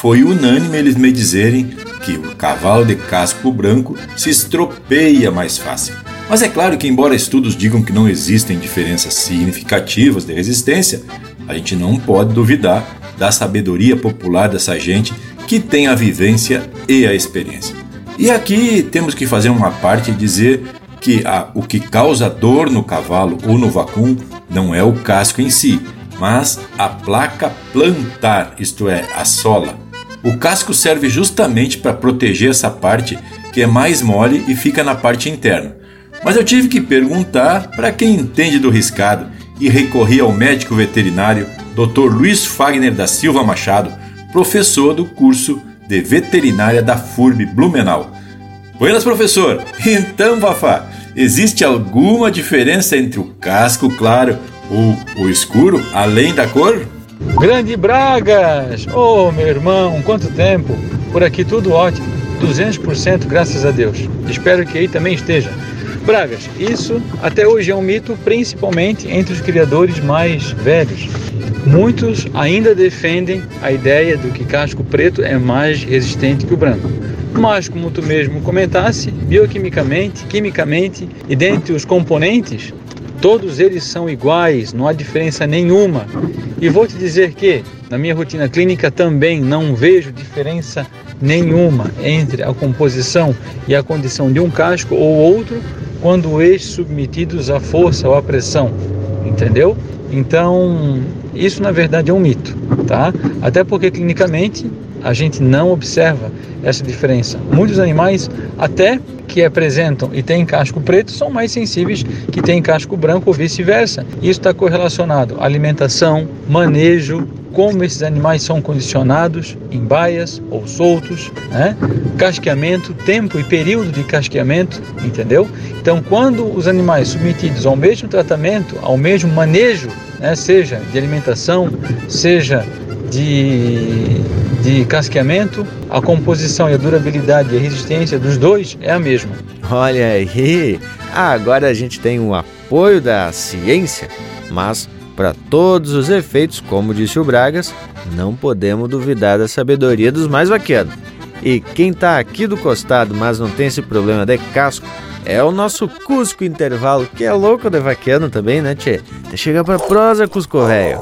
foi unânime eles me dizerem que o cavalo de casco branco se estropeia mais fácil. Mas é claro que, embora estudos digam que não existem diferenças significativas de resistência, a gente não pode duvidar da sabedoria popular dessa gente que tem a vivência e a experiência. E aqui temos que fazer uma parte e dizer que a, o que causa dor no cavalo ou no vacum não é o casco em si, mas a placa plantar, isto é, a sola. O casco serve justamente para proteger essa parte que é mais mole e fica na parte interna. Mas eu tive que perguntar para quem entende do riscado e recorri ao médico veterinário Dr. Luiz Fagner da Silva Machado, professor do curso de veterinária da FURB Blumenau. Buenas, professor! Então, Bafá, existe alguma diferença entre o casco claro ou o escuro, além da cor? Grande Bragas! Ô, oh, meu irmão, quanto tempo! Por aqui tudo ótimo, 200% graças a Deus. Espero que aí também esteja. Bragas, isso até hoje é um mito, principalmente entre os criadores mais velhos. Muitos ainda defendem a ideia do que casco preto é mais resistente que o branco. Mas, como tu mesmo comentasse, bioquimicamente, quimicamente e dentre os componentes, todos eles são iguais, não há diferença nenhuma. E vou te dizer que, na minha rotina clínica, também não vejo diferença nenhuma entre a composição e a condição de um casco ou outro quando eles submetidos à força ou à pressão, entendeu? Então, isso na verdade é um mito, tá? Até porque clinicamente a gente não observa essa diferença. Muitos animais, até que apresentam e têm casco preto, são mais sensíveis que têm casco branco ou vice-versa. Isso está correlacionado à alimentação, manejo, como esses animais são condicionados em baias ou soltos, né? casqueamento, tempo e período de casqueamento, entendeu? Então, quando os animais submetidos ao mesmo tratamento, ao mesmo manejo, né? seja de alimentação, seja de, de casqueamento, a composição e a durabilidade e a resistência dos dois é a mesma. Olha aí, agora a gente tem o apoio da ciência, mas para todos os efeitos, como disse o Bragas, não podemos duvidar da sabedoria dos mais vaqueanos. E quem está aqui do costado, mas não tem esse problema de casco, é o nosso Cusco Intervalo, que é louco de vaqueano também, né, tchê? Chega pra prosa, Cusco Velho.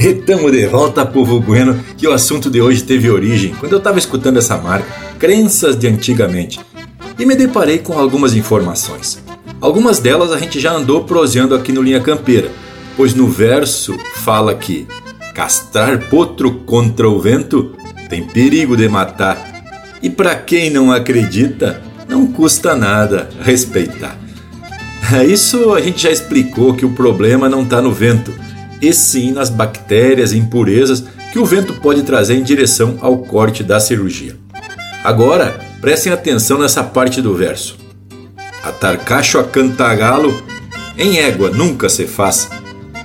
Retamo de volta, povo bueno, que o assunto de hoje teve origem quando eu estava escutando essa marca, Crenças de Antigamente, e me deparei com algumas informações. Algumas delas a gente já andou proseando aqui no Linha Campeira, pois no verso fala que castrar potro contra o vento tem perigo de matar, e para quem não acredita, não custa nada respeitar. Isso a gente já explicou que o problema não está no vento, e sim nas bactérias e impurezas que o vento pode trazer em direção ao corte da cirurgia. Agora, prestem atenção nessa parte do verso. Atarcacho a cantagalo, em égua nunca se faz.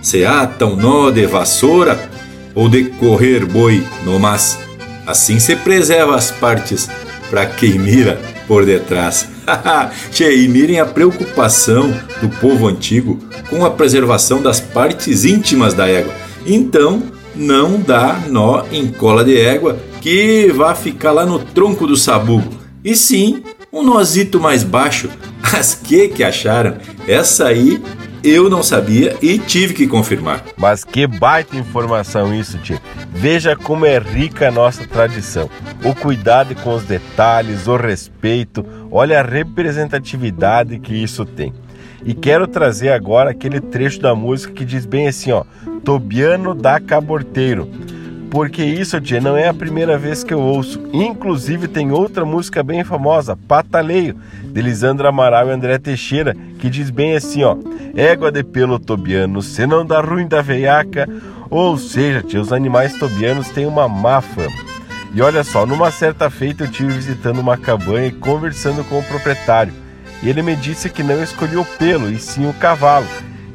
Se ata um nó de vassoura ou de correr boi no mas. Assim se preserva as partes para quem mira por detrás. Tchê, e mirem a preocupação do povo antigo com a preservação das partes íntimas da égua. Então, não dá nó em cola de égua que vá ficar lá no tronco do sabugo. E sim, um nozito mais baixo. As que que acharam? Essa aí eu não sabia e tive que confirmar. Mas que baita informação isso, tio. Veja como é rica a nossa tradição. O cuidado com os detalhes, o respeito, olha a representatividade que isso tem. E quero trazer agora aquele trecho da música que diz bem assim, ó: Tobiano da Caborteiro. Porque isso, tia, não é a primeira vez que eu ouço. Inclusive tem outra música bem famosa, Pataleio, de Lisandro Amaral e André Teixeira, que diz bem assim, ó: Égua de pelo tobiano, se não dá ruim da veiaca. Ou seja, tia, os animais tobianos têm uma má fama. E olha só, numa certa feita eu tive visitando uma cabanha e conversando com o proprietário. E ele me disse que não escolheu o pelo, e sim o cavalo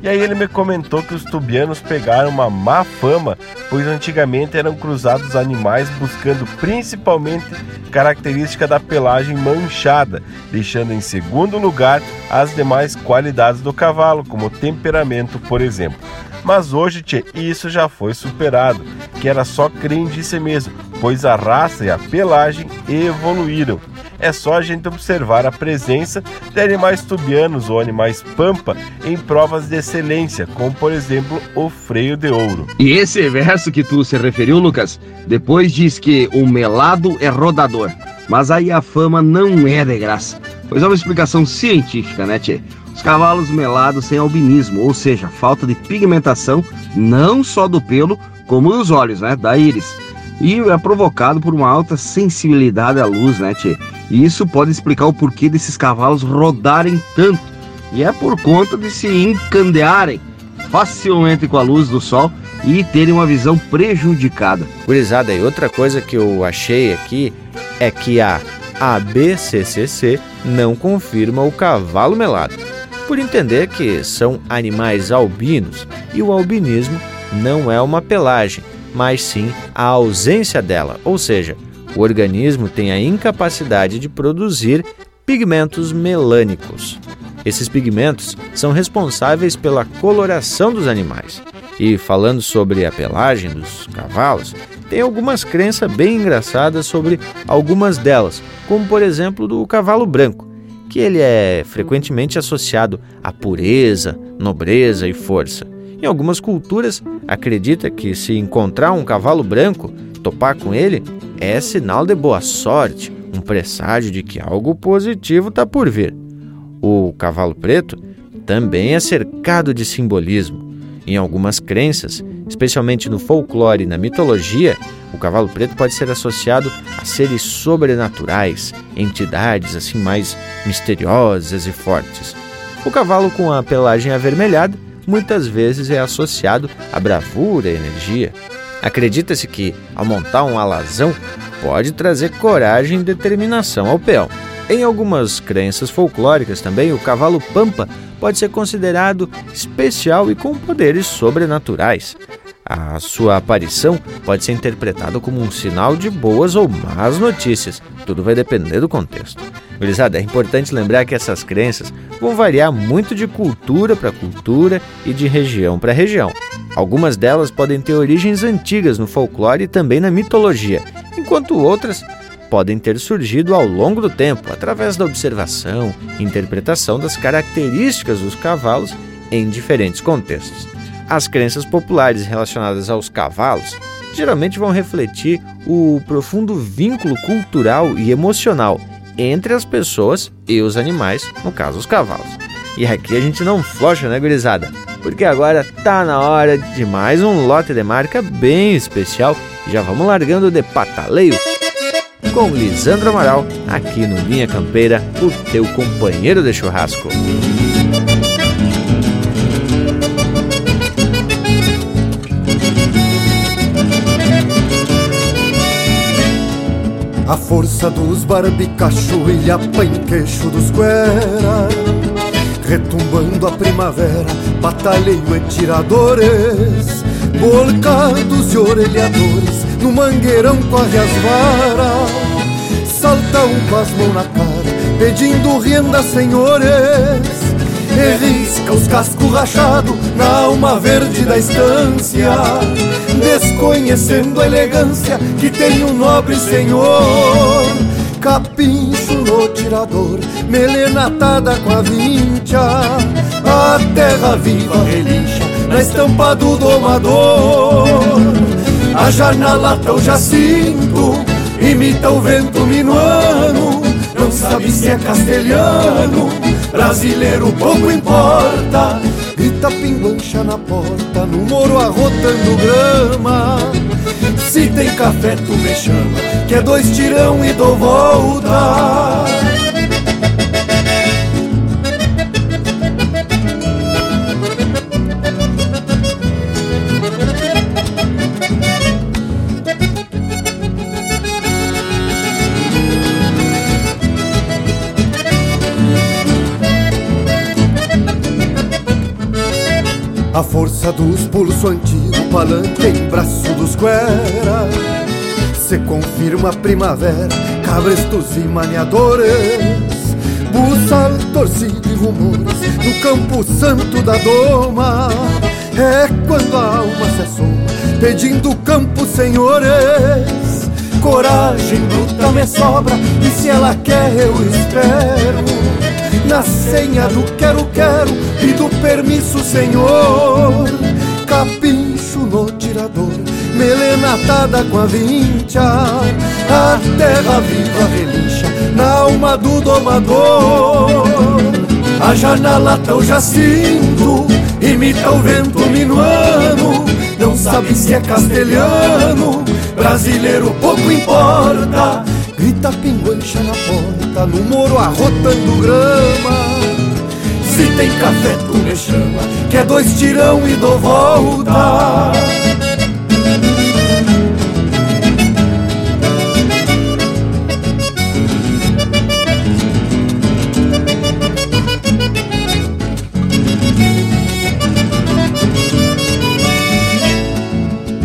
e aí ele me comentou que os tubianos pegaram uma má fama, pois antigamente eram cruzados animais buscando principalmente característica da pelagem manchada, deixando em segundo lugar as demais qualidades do cavalo, como temperamento, por exemplo. Mas hoje, tchê, isso já foi superado, que era só crendice mesmo, pois a raça e a pelagem evoluíram é só a gente observar a presença de animais tubianos ou animais pampa em provas de excelência, como por exemplo o freio de ouro. E esse verso que tu se referiu, Lucas, depois diz que o melado é rodador. Mas aí a fama não é de graça. Pois é uma explicação científica, né, Tchê? Os cavalos melados têm albinismo, ou seja, falta de pigmentação, não só do pelo, como dos olhos, né, da íris. E é provocado por uma alta sensibilidade à luz, né, Tchê? E isso pode explicar o porquê desses cavalos rodarem tanto. E é por conta de se encandearem facilmente com a luz do sol e terem uma visão prejudicada. Gurizada, e outra coisa que eu achei aqui é que a ABCCC não confirma o cavalo melado, por entender que são animais albinos e o albinismo não é uma pelagem, mas sim a ausência dela, ou seja, o organismo tem a incapacidade de produzir pigmentos melânicos. Esses pigmentos são responsáveis pela coloração dos animais. E falando sobre a pelagem dos cavalos, tem algumas crenças bem engraçadas sobre algumas delas, como por exemplo do cavalo branco, que ele é frequentemente associado à pureza, nobreza e força. Em algumas culturas, acredita que se encontrar um cavalo branco, topar com ele, é sinal de boa sorte, um presságio de que algo positivo está por vir. O cavalo preto também é cercado de simbolismo. Em algumas crenças, especialmente no folclore e na mitologia, o cavalo preto pode ser associado a seres sobrenaturais, entidades assim mais misteriosas e fortes. O cavalo com a pelagem avermelhada muitas vezes é associado à bravura e energia. Acredita-se que, ao montar um alazão, pode trazer coragem e determinação ao peão. Em algumas crenças folclóricas também, o cavalo pampa pode ser considerado especial e com poderes sobrenaturais. A sua aparição pode ser interpretada como um sinal de boas ou más notícias, tudo vai depender do contexto. Gurizada, é importante lembrar que essas crenças vão variar muito de cultura para cultura e de região para região. Algumas delas podem ter origens antigas no folclore e também na mitologia, enquanto outras podem ter surgido ao longo do tempo através da observação e interpretação das características dos cavalos em diferentes contextos. As crenças populares relacionadas aos cavalos geralmente vão refletir o profundo vínculo cultural e emocional entre as pessoas e os animais, no caso os cavalos. E aqui a gente não flocha, né, gurizada? Porque agora tá na hora de mais um lote de marca bem especial já vamos largando de pataleio com Lisandro Amaral aqui no Linha Campeira, o teu companheiro de churrasco. A força dos barbicacho e a panqueixo dos guera Retumbando a primavera, batalheio e tiradores. Bolcados e orelhadores, no mangueirão corre as varas. Salta um com as mãos na cara, pedindo renda, senhores risca os cascos rachados na alma verde da estância Desconhecendo a elegância que tem um nobre senhor. Capincho no tirador, melena atada com a vincha A terra viva relincha na estampa do domador. A janela tão jacinto imita o vento minuano sabe se é castelhano, brasileiro pouco importa Grita pinguancha na porta, no moro arrotando grama Se tem café, tu me chama, que é dois tirão e dou volta. A força dos pulso antigo, palanque em braço dos cuera. Se confirma a primavera, cabrestos e maniadores. Buçal, torcido e rumores no campo santo da doma. É quando a alma se assoma, pedindo campo senhores. Coragem bruta me sobra, e se ela quer eu espero. Na senha do quero, quero do permisso, senhor. Capincho no tirador, melena atada com a vincha, a terra viva relincha na alma do domador. A janela tão jacinto, imita o vento minuano, não sabe se é castelhano, brasileiro pouco importa Grita pinguancha na porta, no moro arrotando grama. Se tem café, tu me chama, que é dois tirão e dou volta.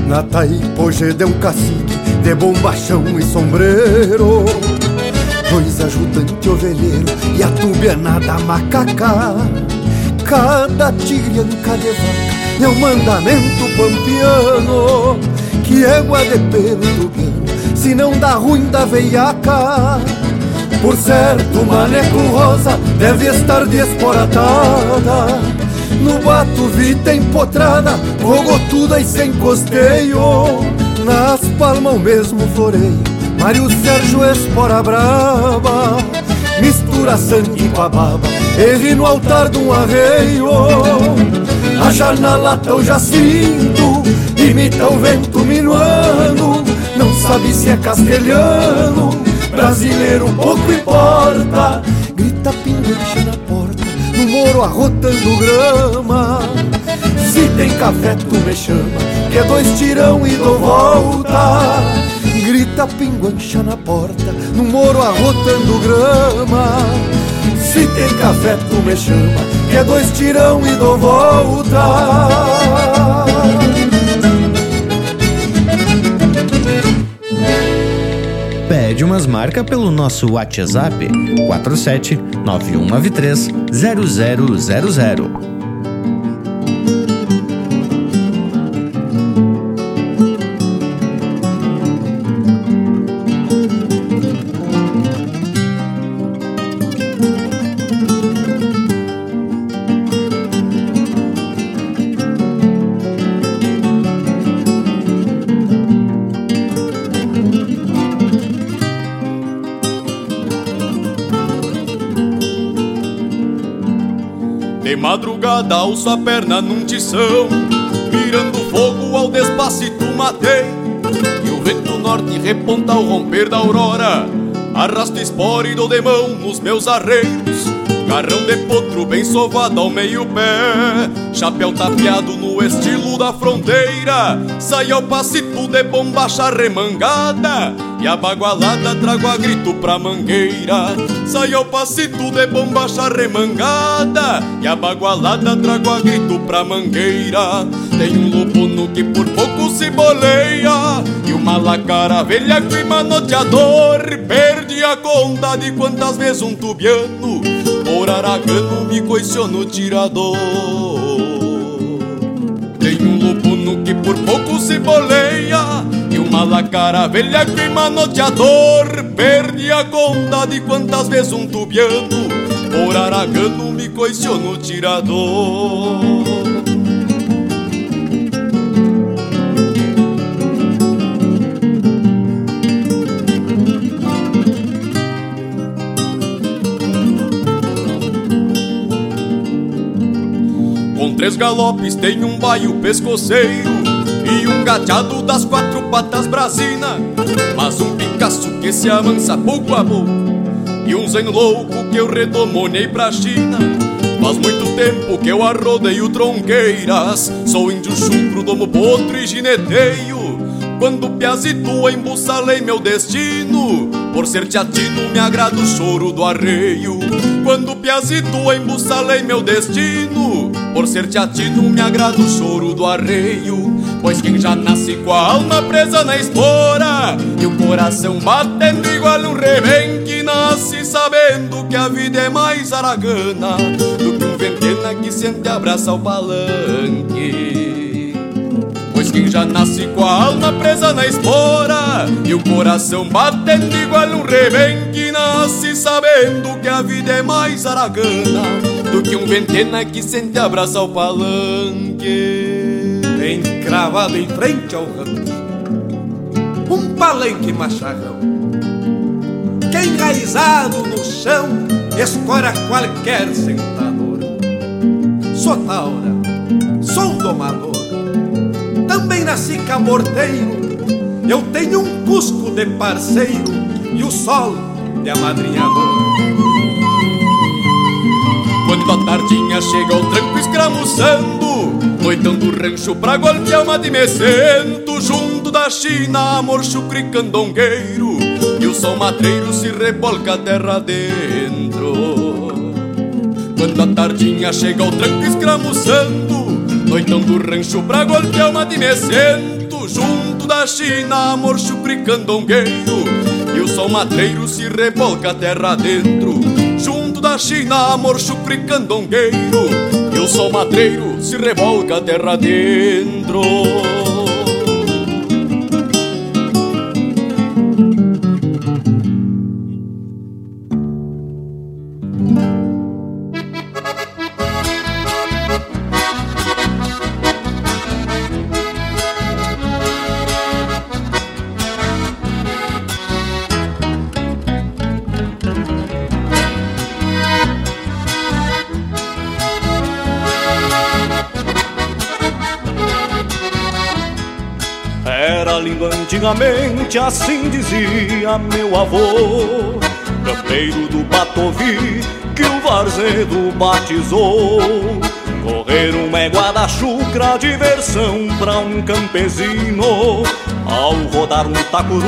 Na Taipoje de um cacique de bombachão e sombreiro Dois ajudantes ovelheiro e a tubianada macaca. Cada tigrianca de vaca é um mandamento pampiano Que égua de pelo tubiano, se não dá ruim da veiaca. Por certo, maneco rosa deve estar desporatada No bato vita empotrada, rogotuda e sem costeio. Nas palmas o mesmo floreio Mário Sérgio Espora Brava Mistura sangue com a baba. No altar de um arreio A janela tão jacinto Imita o vento minuano. Não sabe se é castelhano Brasileiro pouco importa. Grita pinguiche na porta No moro arrotando grama. Se tem café tu me chama que é dois tirão e dou volta Grita pinguancha na porta, no moro arrotando grama. Se tem café tu me chama, que é dois tirão e dou volta. Pede umas marcas pelo nosso WhatsApp 47 9193 0000 madrugada alço a perna num tição Mirando fogo ao despacito matei. E o vento norte reponta ao romper da aurora Arrasto espora e dou de mão nos meus arreios Garrão de potro bem sovado ao meio pé Chapéu tapeado no estilo da fronteira Sai ao passito de bombacha remangada E a bagualada trago a grito pra mangueira. Sai ao passito de bombacha remangada. E a bagualada trago a grito pra mangueira. Tem um lupuno que por pouco se boleia. E uma lacara velha que manoteador Perdi a conta de quantas vezes um tubiano Por aragano me coiciou no tirador. Tem um lupuno que por pouco se boleia E uma lacara velha que manoteador Perdi a conta de quantas vezes um tubiano Por aragano me coiciou no tirador. Com três galopes tem um baio pescoceiro E um gateado das quatro patas brasina Mas um Picasso que se amansa pouco a pouco E um zen louco que eu redomonei pra China. Faz muito tempo que eu arrodeio tronqueiras Sou índio chucro, domo potro e gineteio. Quando piazito embussalei meu destino Por ser teatino me agrada o choro do arreio. Quando piazito embussalei meu destino Por ser teatino me agrada o choro do arreio. Pois quem já nasce com a alma presa na espora E o coração batendo igual um rebenque Nasce sabendo que a vida é mais aragana Do que um ventena que sente abraça ao palanque. Quem já nasce com a alma presa na espora E o coração batendo igual um rebenque Nasce sabendo que a vida é mais aragana Do que um ventena que sente abraça ao palanque Encravado em frente ao rancho Um palanque macharrão Que enraizado no chão Escora qualquer sentador Sou taura, sou domador também nasci camorteiro. Eu tenho um cusco de parceiro e o sol de amadrinhador. Quando a tardinha chega o tranco escramuçando, noitão do rancho pra uma de mecento, junto da China, amor chucre candongueiro, e o sol matreiro se rebolca a terra dentro. Quando a tardinha chega o tranco escramuçando, Noitão do rancho pra uma de mecento Junto da China, amor chupri candongueiro. E o sol matreiro se rebolca a terra dentro da China, amor chupri candongueiro E o sol matreiro se revolca terra dentro Antigamente assim dizia meu avô Campeiro do Batovi que o Varzedo batizou. Correr uma égua da chucra, diversão pra um campesino. Ao rodar um tacuru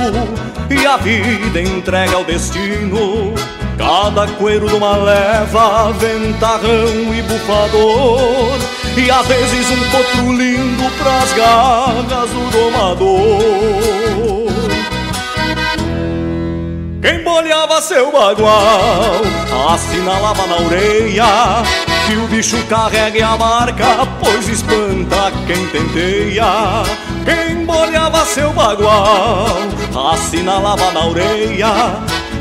e a vida entrega ao destino. Cada coelho de uma leva, ventarrão e bufador. E às vezes um potro lindo pras garras do domador Quem bolhava seu bagual, assinalava na orelha Que o bicho carregue a marca, pois espanta quem tenteia Quem bolhava seu bagual, assinalava na orelha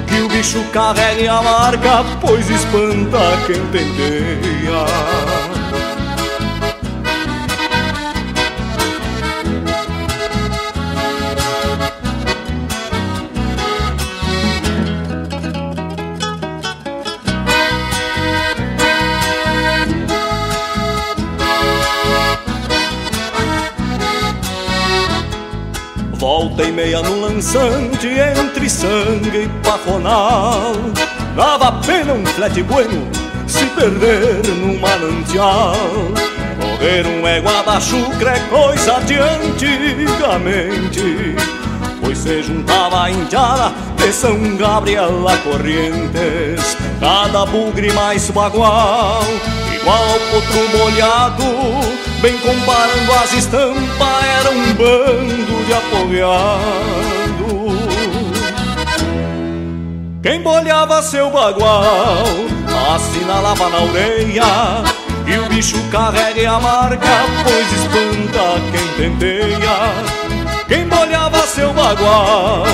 que o bicho carregue a marca, pois espanta quem tenteia. Volta e meia no lançante entre sangue e pajonal. Dava pena um flete bueno se perder no manancial Correr um égua da chucra é coisa de antigamente. Pois se juntava a indiada de São Gabriel a Corrientes Cada bugre mais bagual Igual potro molhado Bem comparando as estampas Era um bando de apoiado Quem bolhava seu bagual Assinalava na orelha E o bicho carregue a marca Pois espanta quem tenteia Quem bolhava seu bagual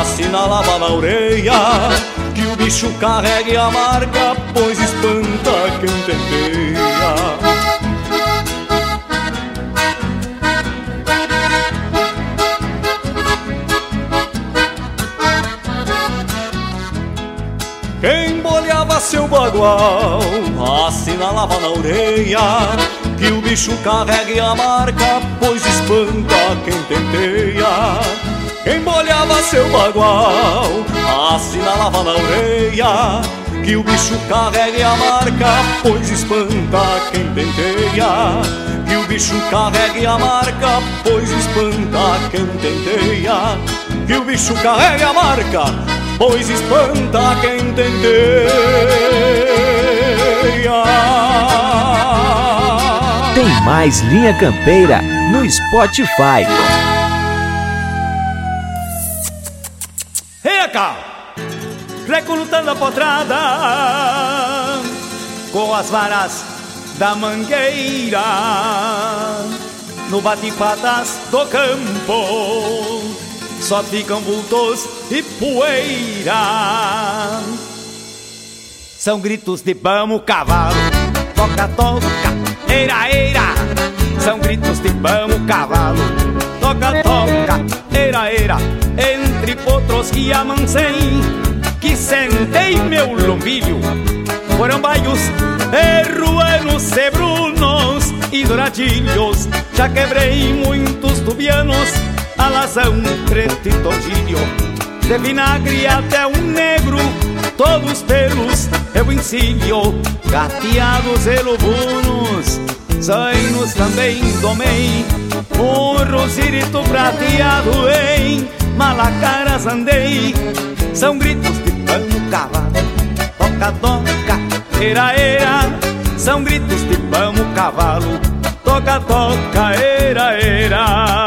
Assinalava na orelha que o bicho carregue a marca, pois espanta quem tenteia. Seu bagual, assinalava na orelha que o bicho carregue a marca, pois espanta quem tenteia. Quem molhava seu bagual, assinalava na orelha que o bicho carregue a marca, pois espanta quem tenteia. Que o bicho carregue a marca, pois espanta quem tenteia. Que o bicho carregue a marca, pois espanta quem tenteia. Tem mais Linha Campeira no Spotify. Reca! Recrutando a potrada com as varas da mangueira no bate-patas do campo só ficam vultos e poeira. São gritos de vamos cavalo, toca, toca, eira, eira. São gritos de vamos cavalo, toca, toca, eira, eira. Entre potros que amancei, que sentei meu lombilho. Foram baios, erruanos, cebrunos e douradilhos. Já quebrei muitos tubianos alazão, preto e tordilho De vinagre até um negro. Todos pelos eu ensino. Gateados e lobunos Zainos também domei. Um rosirito prateado em Malacaras andei. São gritos de pano cavalo Toca, toca, era, era. São gritos de pano cavalo Toca, toca, era, era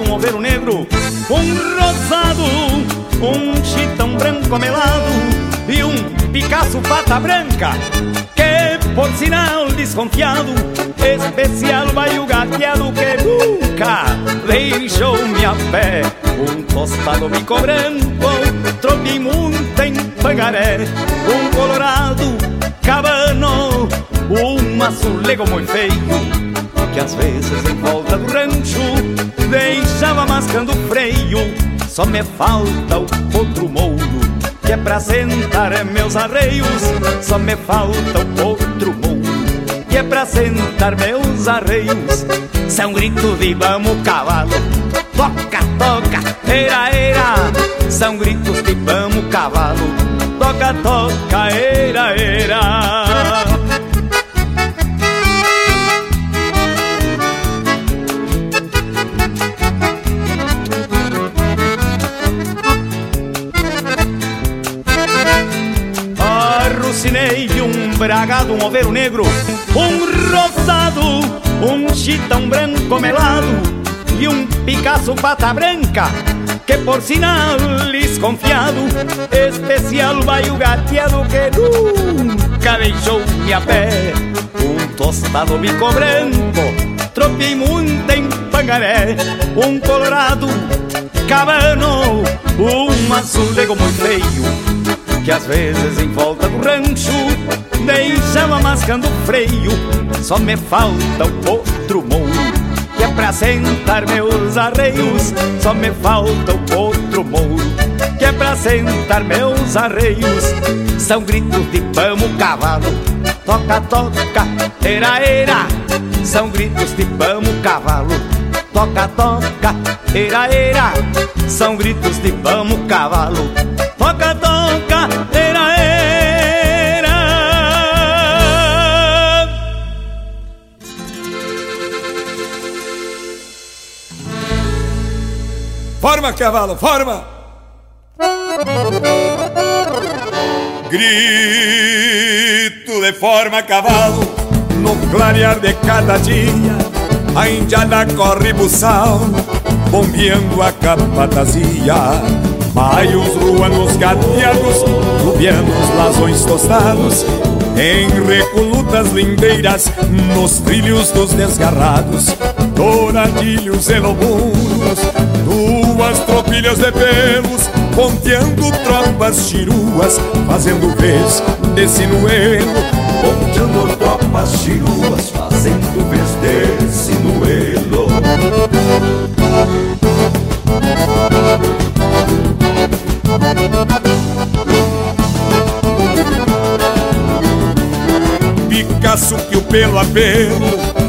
um oveiro negro, um rosado, um chitão branco melado e um Picasso pata branca, que por sinal desconfiado, especial vai o gateado que nunca deixou-me pé. Um tostado bico branco, tropimunta em pangaré, um colorado cabano, um azulego muito feio que às vezes em volta do rancho deixava mascando freio. Só me falta o outro mouro que é pra sentar meus arreios. Só me falta o outro mouro que é pra sentar meus arreios. São grito de vamos cavalo, toca, toca, era, era. São gritos de vamos cavalo, toca, toca, era, era. Um bragado, um oveiro negro, um rosado, um chitão branco melado e um Picasso pata branca, que por sinal desconfiado, especial vai o gateado que nunca deixou-me a pé. Um tostado bico branco, tropei muito em pangaré, um colorado cabano, um azulego muito feio que às vezes em volta do rancho deixava mascando freio. Só me falta o outro mouro que é pra sentar meus arreios. Só me falta o outro mouro que é pra sentar meus arreios. São gritos de pamo cavalo, toca, toca, era, era. São gritos de pamo cavalo, toca, toca, era, era. São gritos de pamo cavalo toca, toca, era, era. Forma, cavalo, forma! Grito de forma, cavalo, no clarear de cada dia, a indiana corre buçal, bombeando a capatazia Maios ruanos gateados, rubianos, lasões tostados em recolutas lindeiras, nos trilhos dos desgarrados, douradilhos e lobunos, duas tropilhas de pelos, ponteando tropas chiruas, fazendo vez de sinuelo, ponteando tropas chiruas, fazendo vez de sinuelo. Picasso que o pelo a pelo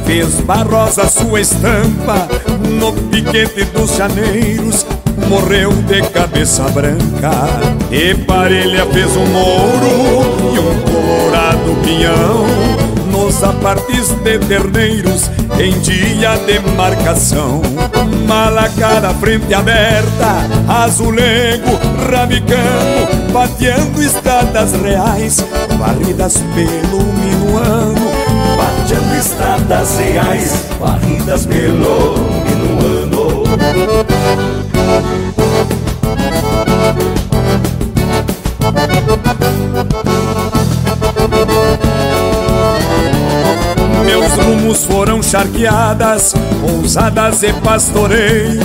fez barrosa sua estampa no piquete dos janeiros. Morreu de cabeça branca e parelha fez um mouro e um colorado pinhão nos apartes de terneiros em dia de marcação malacara frente aberta, azulego, rabicano, bateando estradas reais, varridas pelo minuano, bateando estradas reais, varridas pelo minuano. Meus rumos foram charqueadas, pousadas e pastoreio,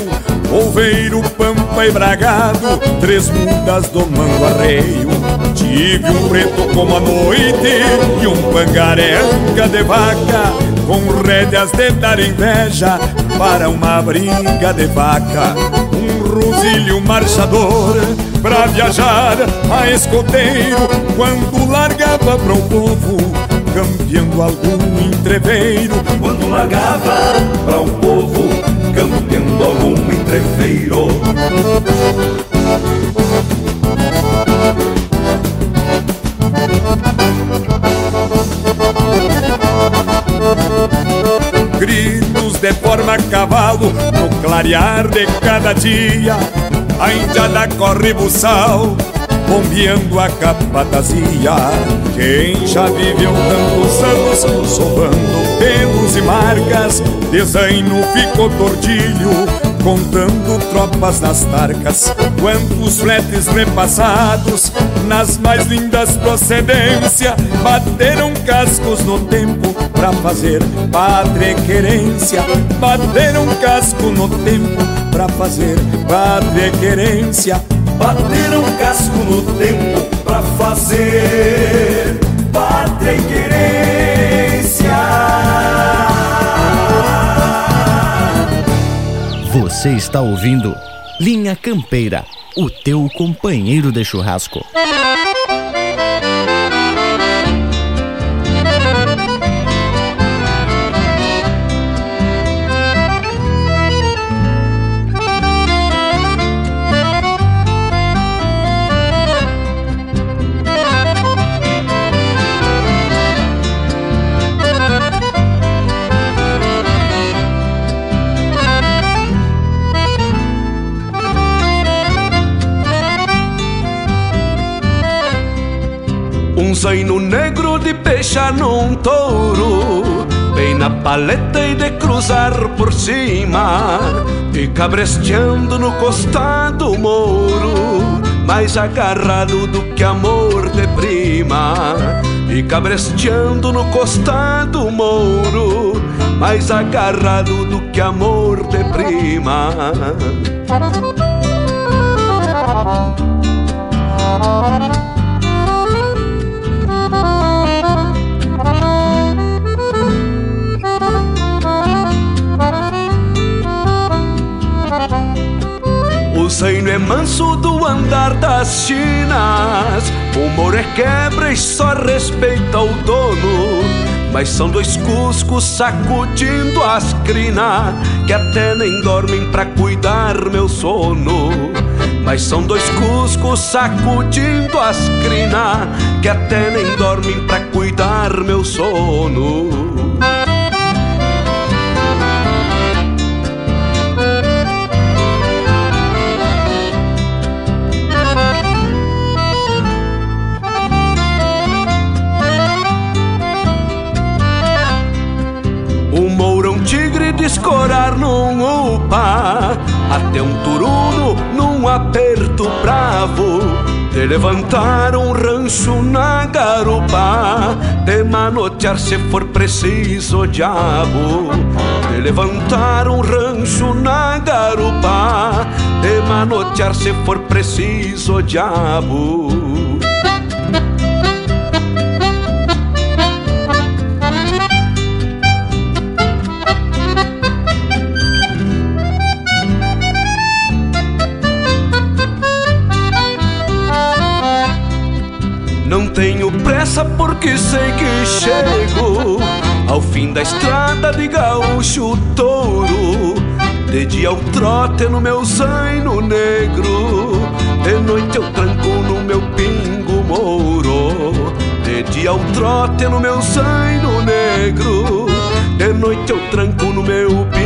Oveiro, Pampa e Bragado, três mudas domando arreio. Tive um preto como a noite e um pangarenga de vaca, com rédeas de dar inveja para uma briga de vaca. Um rosilho marchador pra viajar a escoteiro, quando largava para o povo campeando algum entreveiro. Quando largava para o povo campeando algum entreveiro. Gritos de forma cavalo no clarear de cada dia. A indiada corre buçal bombeando a capatazia. Quem já viveu tantos anos sovando pelos e marcas, desenho ficou tordilho, contando tropas nas tarcas. Quantos fletes repassados, nas mais lindas procedência, bateram cascos no tempo pra fazer pátria querência. Bateram casco no tempo pra fazer pátria querência bateram casco no tempo pra fazer pátria e querência. Você está ouvindo Linha Campeira, o teu companheiro de churrasco. Zaino negro de peixe num touro Bem na paleta e de cruzar por cima. Fica bresteando no costado mouro Mais agarrado do que amor de prima. Fica bresteando no costado mouro Mais agarrado do que amor de prima. O zaino é manso do andar das chinas. O moro é quebra e só respeita o dono. Mas são dois cuscos sacudindo as crinas Que até nem dormem pra cuidar meu sono. Mas são dois cuscos sacudindo as crinas Que até nem dormem pra cuidar meu sono Até um turuno num aperto bravo. De levantar um rancho na garupa. De manotear se for preciso, diabo, de levantar um rancho na garupa, de manotear se for preciso, diabo. Tenho pressa porque sei que chego ao fim da estrada de gaúcho touro. De dia eu trote no meu zaino negro, de noite eu tranco no meu pingo mouro. De dia eu trote no meu zaino negro, de noite eu tranco no meu pingo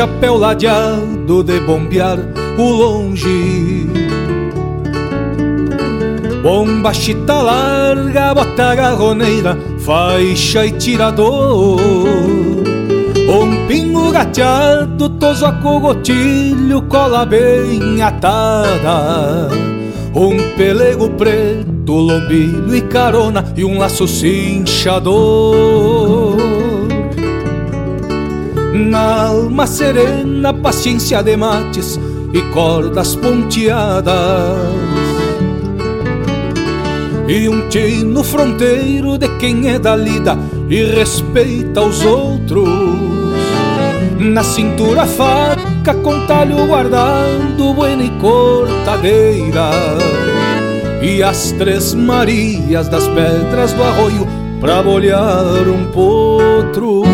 chapéu ladeado de bombear o longe. Bomba chita larga, bota garroneira, faixa e tirador. Um pingo gateado, toso a cogotilho, cola bem atada. Um pelego preto, lombilho e carona e um laço cinchador. Na alma serena, paciência de mates e cordas ponteadas. E um tino fronteiro de quem é da lida e respeita os outros. Na cintura faca com talho guardado, buena e cortadeira. E as três Marias das pedras do arroio pra bolhar um potro.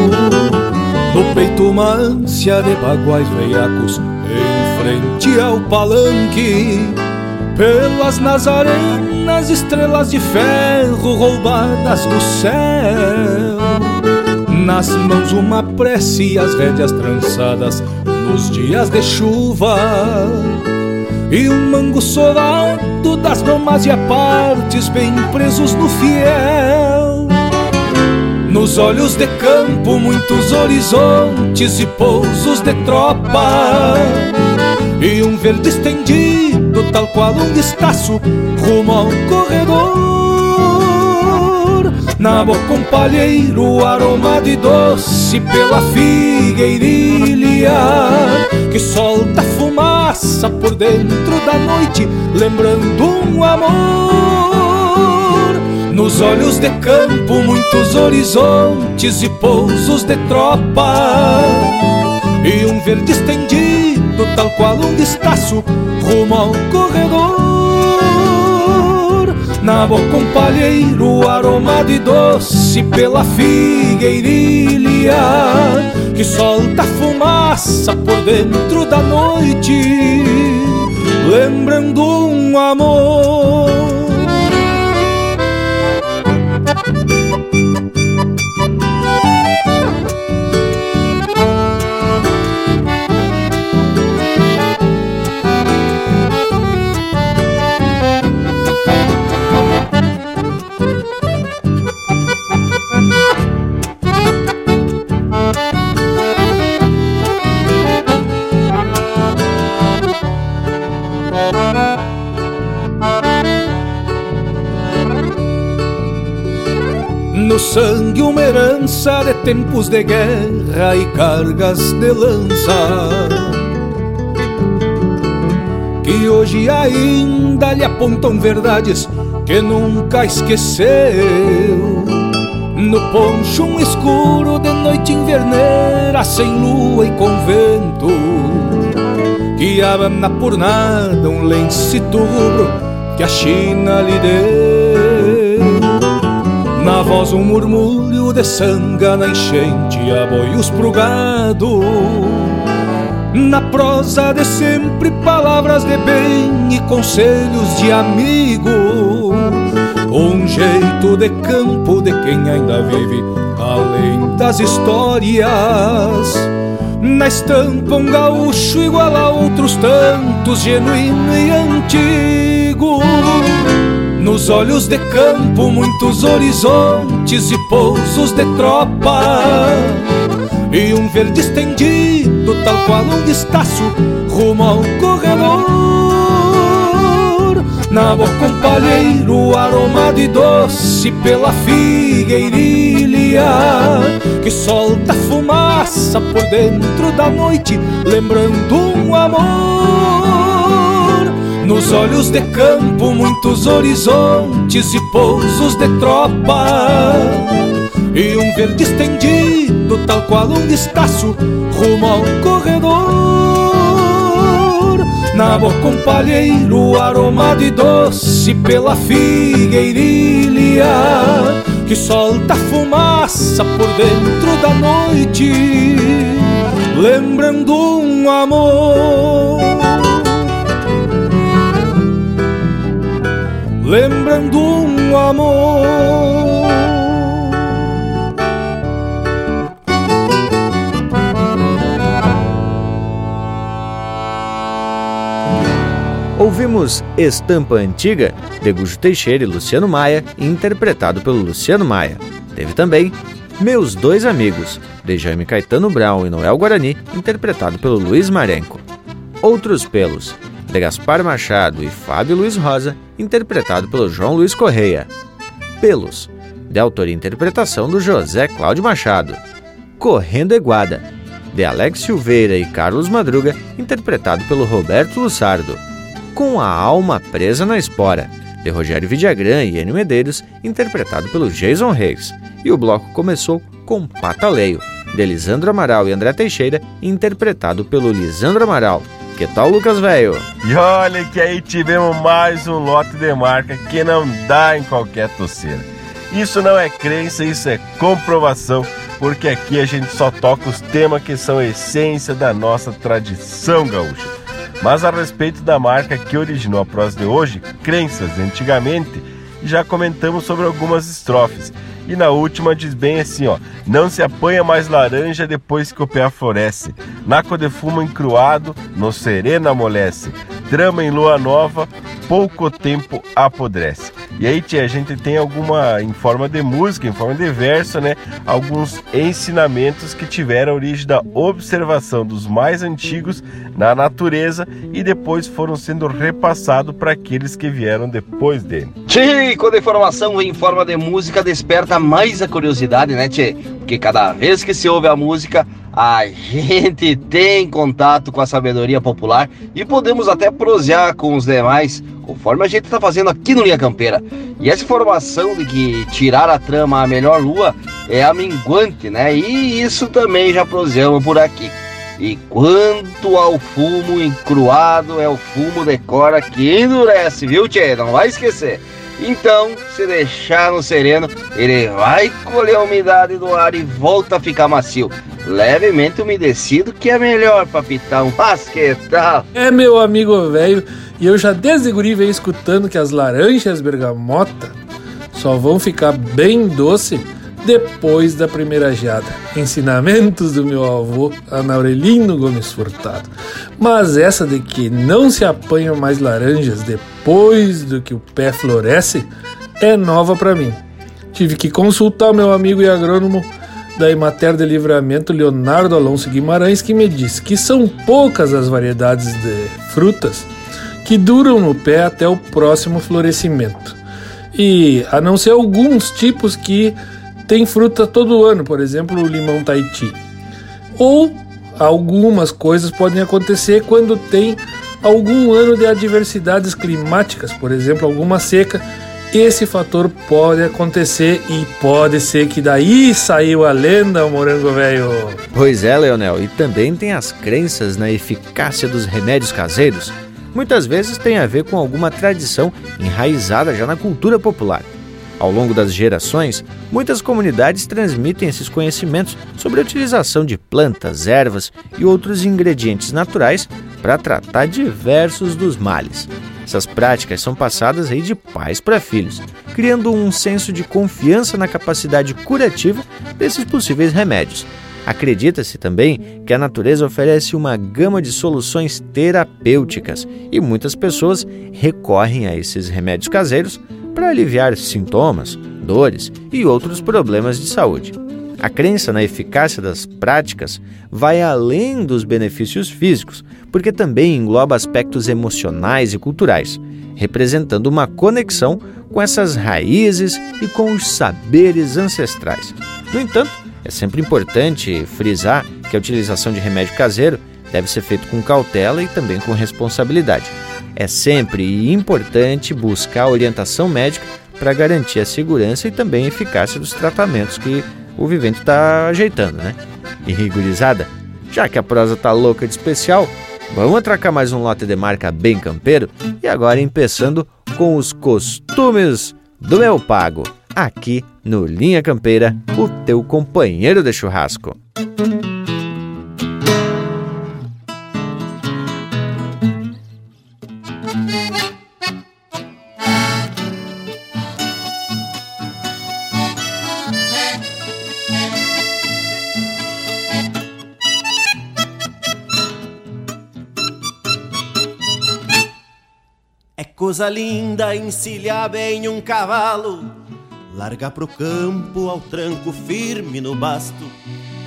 No peito uma ânsia de baguais veiacos Em frente ao palanque. Pelas nazarenas estrelas de ferro Roubadas do céu. Nas mãos uma prece e as rédeas trançadas Nos dias de chuva. E um mango solado das domas e apartes Bem presos no fiel nos olhos de campo, muitos horizontes e pousos de tropa. E um verde estendido, tal qual um estaço, rumo ao corredor. Na boca um palheiro aromado e doce pela figueirilha que solta fumaça por dentro da noite, lembrando um amor. Nos olhos de campo, muitos horizontes e pousos de tropa. E um verde estendido, tal qual um destaço, rumo ao corredor. Na boca um palheiro aromado e doce pela figueirilha que solta fumaça por dentro da noite, lembrando um amor. Sangue uma herança de tempos de guerra e cargas de lança. Que hoje ainda lhe apontam verdades que nunca esqueceu. No poncho um escuro de noite inverneira Sem lua e com vento Que abana por nada um lencito rubro que a China lhe deu Após um murmúrio de sanga na enchente, aboios pro gado. Na prosa de sempre, palavras de bem e conselhos de amigo. Um jeito de campo de quem ainda vive além das histórias. Na estampa, um gaúcho igual a outros tantos, genuíno e antigo. Nos olhos de campo, muitos horizontes e pousos de tropa. E um verde estendido, tal qual um vistaço, rumo ao corredor. Na boca um palheiro aromado e doce pela figueirilha Que solta fumaça por dentro da noite, lembrando um amor Nos olhos de campo, muitos horizontes e pousos de tropa. E um verde estendido, tal qual um vistaço, rumo ao corredor. Na boca um palheiro aromado e doce pela figueirilha Que solta fumaça por dentro da noite Lembrando um amor Lembrando um amor Ouvimos Estampa Antiga, de Gujo Teixeira e Luciano Maia, interpretado pelo Luciano Maia. Teve também Meus Dois Amigos, de Jaime Caetano Brown e Noel Guarani, interpretado pelo Luiz Marenco. Outros Pelos, de Gaspar Machado e Fábio Luiz Rosa, interpretado pelo João Luiz Correia. Pelos, de autoria e interpretação do José Cláudio Machado. Correndo Eguada, de Alex Silveira e Carlos Madruga, interpretado pelo Roberto Lussardo. Com a Alma Presa na Espora, de Rogério Vidagrã e Enio Medeiros, interpretado pelo Jason Reis. E o bloco começou com Pataleio, de Lisandro Amaral e André Teixeira, interpretado pelo Lisandro Amaral. Que tal, Lucas Velho? E olha que aí tivemos mais um lote de marca que não dá em qualquer toceira. Isso não é crença, isso é comprovação, porque aqui a gente só toca os temas que são essência da nossa tradição gaúcha. Mas a respeito da marca que originou a prosa de hoje, Crenças Antigamente, já comentamos sobre algumas estrofes. E na última diz bem assim, ó: Não se apanha mais laranja depois que o pé floresce. Naco de fumo encruado, no sereno amolece. Trama em lua nova, pouco tempo apodrece. E aí, tia, a gente tem alguma, em forma de música, em forma de verso, né? Alguns ensinamentos que tiveram origem da observação dos mais antigos na natureza e depois foram sendo repassados para aqueles que vieram depois dele. Tchê, quando a informação vem em forma de música, desperta mais a curiosidade, né, Tchê? Porque cada vez que se ouve a música, a gente tem contato com a sabedoria popular e podemos até prosear com os demais, conforme a gente está fazendo aqui no Linha Campeira. E essa informação de que tirar a trama a melhor lua é a minguante, né? E isso também já proseamos por aqui. E quanto ao fumo encruado, é o fumo de cora que endurece, viu, Tchê? Não vai esquecer. Então, se deixar no sereno, ele vai colher a umidade do ar e volta a ficar macio. Levemente umedecido, que é melhor para pitar um basquetal. É, meu amigo velho, e eu já desde guri venho escutando que as laranjas bergamota só vão ficar bem doce depois da primeira geada. Ensinamentos do meu avô, Anaurelino Gomes Furtado. Mas essa de que não se apanham mais laranjas depois do que o pé floresce é nova para mim. Tive que consultar meu amigo e agrônomo da Imater de Livramento, Leonardo Alonso Guimarães, que me disse que são poucas as variedades de frutas que duram no pé até o próximo florescimento. E a não ser alguns tipos que tem fruta todo ano, por exemplo, o limão Tahiti. Ou algumas coisas podem acontecer quando tem algum ano de adversidades climáticas, por exemplo, alguma seca. Esse fator pode acontecer e pode ser que daí saiu a lenda, o morango velho. Pois é, Leonel, e também tem as crenças na eficácia dos remédios caseiros. Muitas vezes tem a ver com alguma tradição enraizada já na cultura popular. Ao longo das gerações, muitas comunidades transmitem esses conhecimentos sobre a utilização de plantas, ervas e outros ingredientes naturais para tratar diversos dos males. Essas práticas são passadas aí de pais para filhos, criando um senso de confiança na capacidade curativa desses possíveis remédios. Acredita-se também que a natureza oferece uma gama de soluções terapêuticas e muitas pessoas recorrem a esses remédios caseiros para aliviar sintomas, dores e outros problemas de saúde. A crença na eficácia das práticas vai além dos benefícios físicos, porque também engloba aspectos emocionais e culturais, representando uma conexão com essas raízes e com os saberes ancestrais. No entanto, é sempre importante frisar que a utilização de remédio caseiro deve ser feita com cautela e também com responsabilidade. É sempre importante buscar orientação médica para garantir a segurança e também a eficácia dos tratamentos que o vivente está ajeitando, né? E rigorizada, já que a prosa tá louca de especial, vamos atracar mais um lote de marca bem campeiro e agora empeçando com os costumes do meu pago, aqui no Linha Campeira, o teu companheiro de churrasco. Coisa linda encilhar bem um cavalo, larga pro campo ao tranco firme no basto.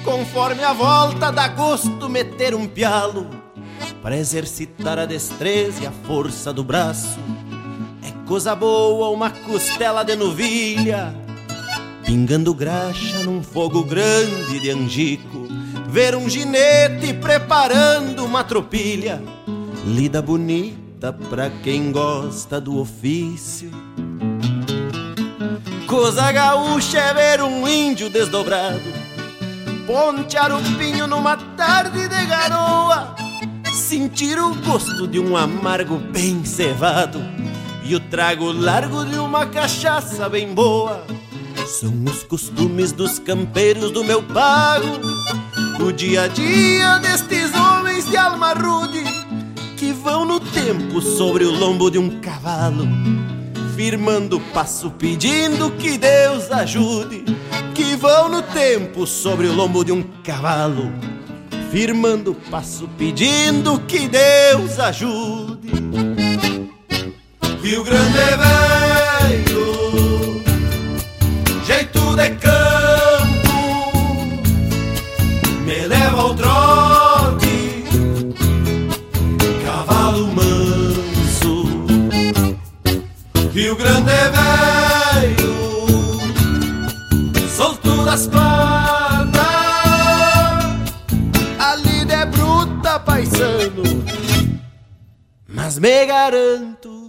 Conforme a volta dá gosto meter um pialo, para exercitar a destreza e a força do braço. É coisa boa uma costela de novilha, pingando graxa num fogo grande de angico. Ver um ginete preparando uma tropilha, lida bonita pra quem gosta do ofício. Coisa gaúcha é ver um índio desdobrado, pontear o pinho numa tarde de garoa, sentir o gosto de um amargo bem cevado. E o trago largo de uma cachaça bem boa. São os costumes dos campeiros do meu pago, o dia a dia destes homens de alma rude que vão no tempo sobre o lombo de um cavalo, firmando o passo pedindo que Deus ajude. Que vão no tempo sobre o lombo de um cavalo, firmando o passo pedindo que Deus ajude. Rio Grande é Rio Grande é velho, solto das patas, a lida é bruta, paisano, mas me garanto.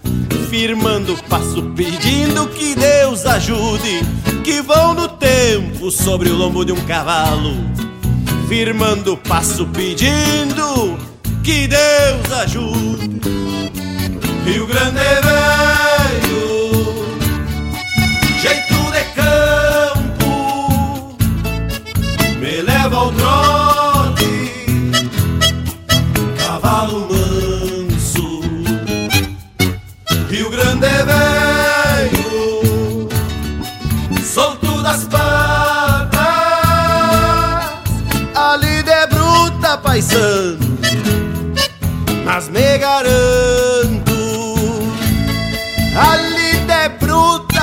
firmando passo, pedindo que Deus ajude, que vão no tempo sobre o lombo de um cavalo, firmando passo, pedindo que Deus ajude. Rio Grande é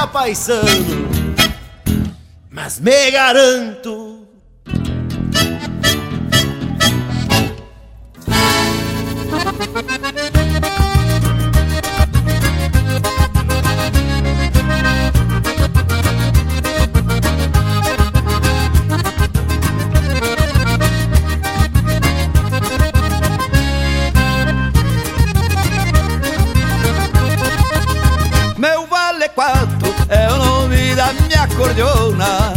paisano, mas me garanto cordiona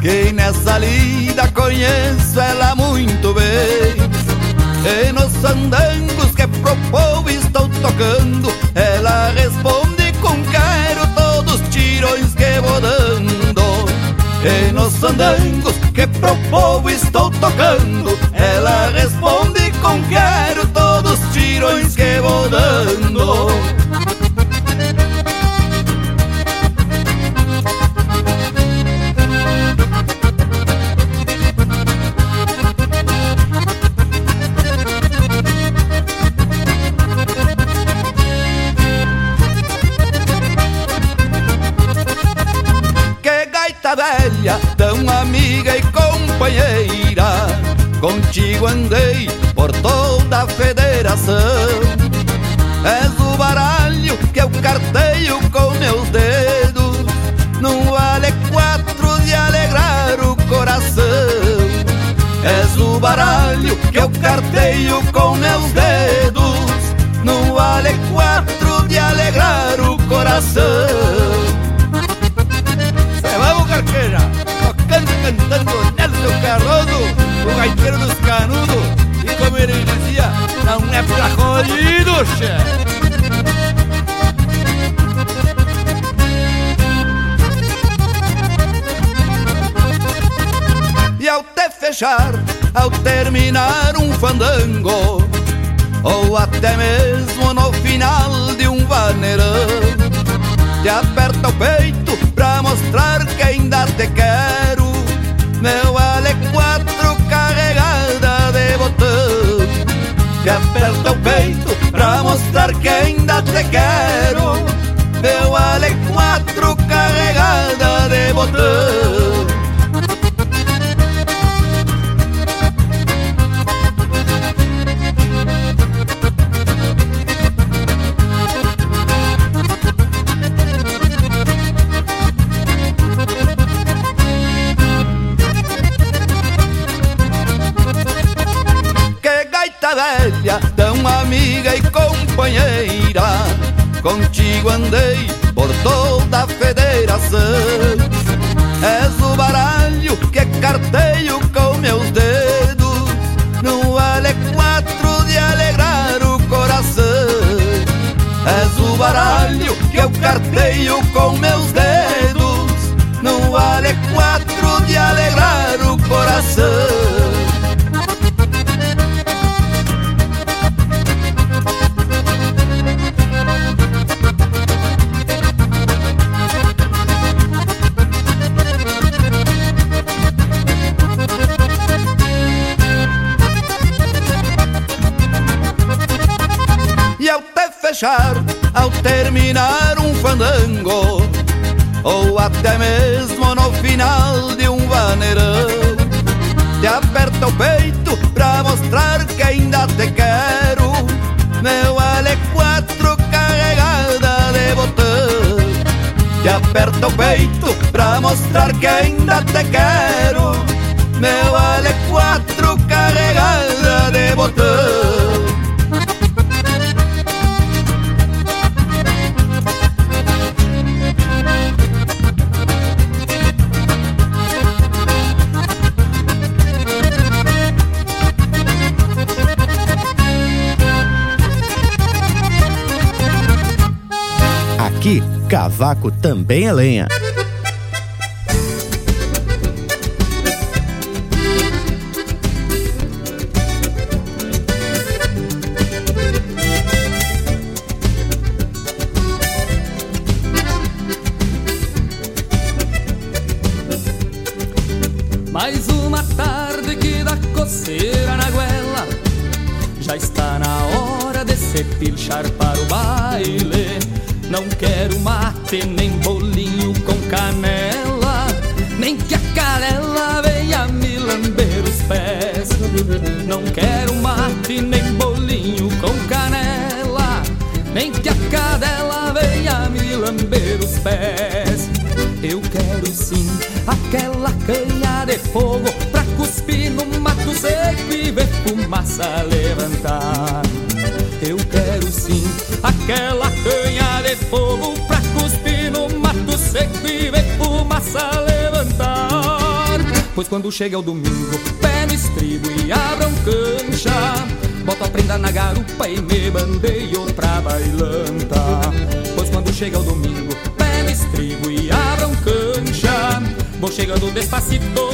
Que nessa lida conheço ela muito bem. E nos andangos que pro povo estou tocando Ela responde com quero todos os tirões que vou dando. E nos andangos que pro povo estou tocando Ela responde com quero todos os tirões que vou dando Contigo andei por toda a federação. És o baralho que eu carteio com meus dedos. Não vale quatro de alegrar o coração. És o baralho que eu carteio com meus dedos. Não vale quatro de alegrar o coração. Se vamos, carqueira, tocando cantando Nelson Cardoso, o gaiteiro dos canudos E como ele dizia, não é pra colhido, chefe. E ao te fechar, ao terminar um fandango Ou até mesmo no final de um vaneirão Te aperta o peito pra mostrar que ainda te quero Meu ale carregada de botão. Te aperta o peito pra mostrar que ainda te quero. Meu ale quatro carregada de botão amiga e companheira. Contigo andei por toda a federação até mesmo no final de um vaneirão Te aperta o peito pra mostrar que ainda te quero. Meu ale quatro carregada de botão. Te aperta o peito pra mostrar que ainda te quero. Meu ale quatro carregada de botão cavaco também é lenha. Chega o domingo, pé no estribo e abram cancha. Boto a prenda na garupa e me bandeio pra bailanta. Pois quando chega o domingo, pé no estribo e abram cancha. Vou chegando despacito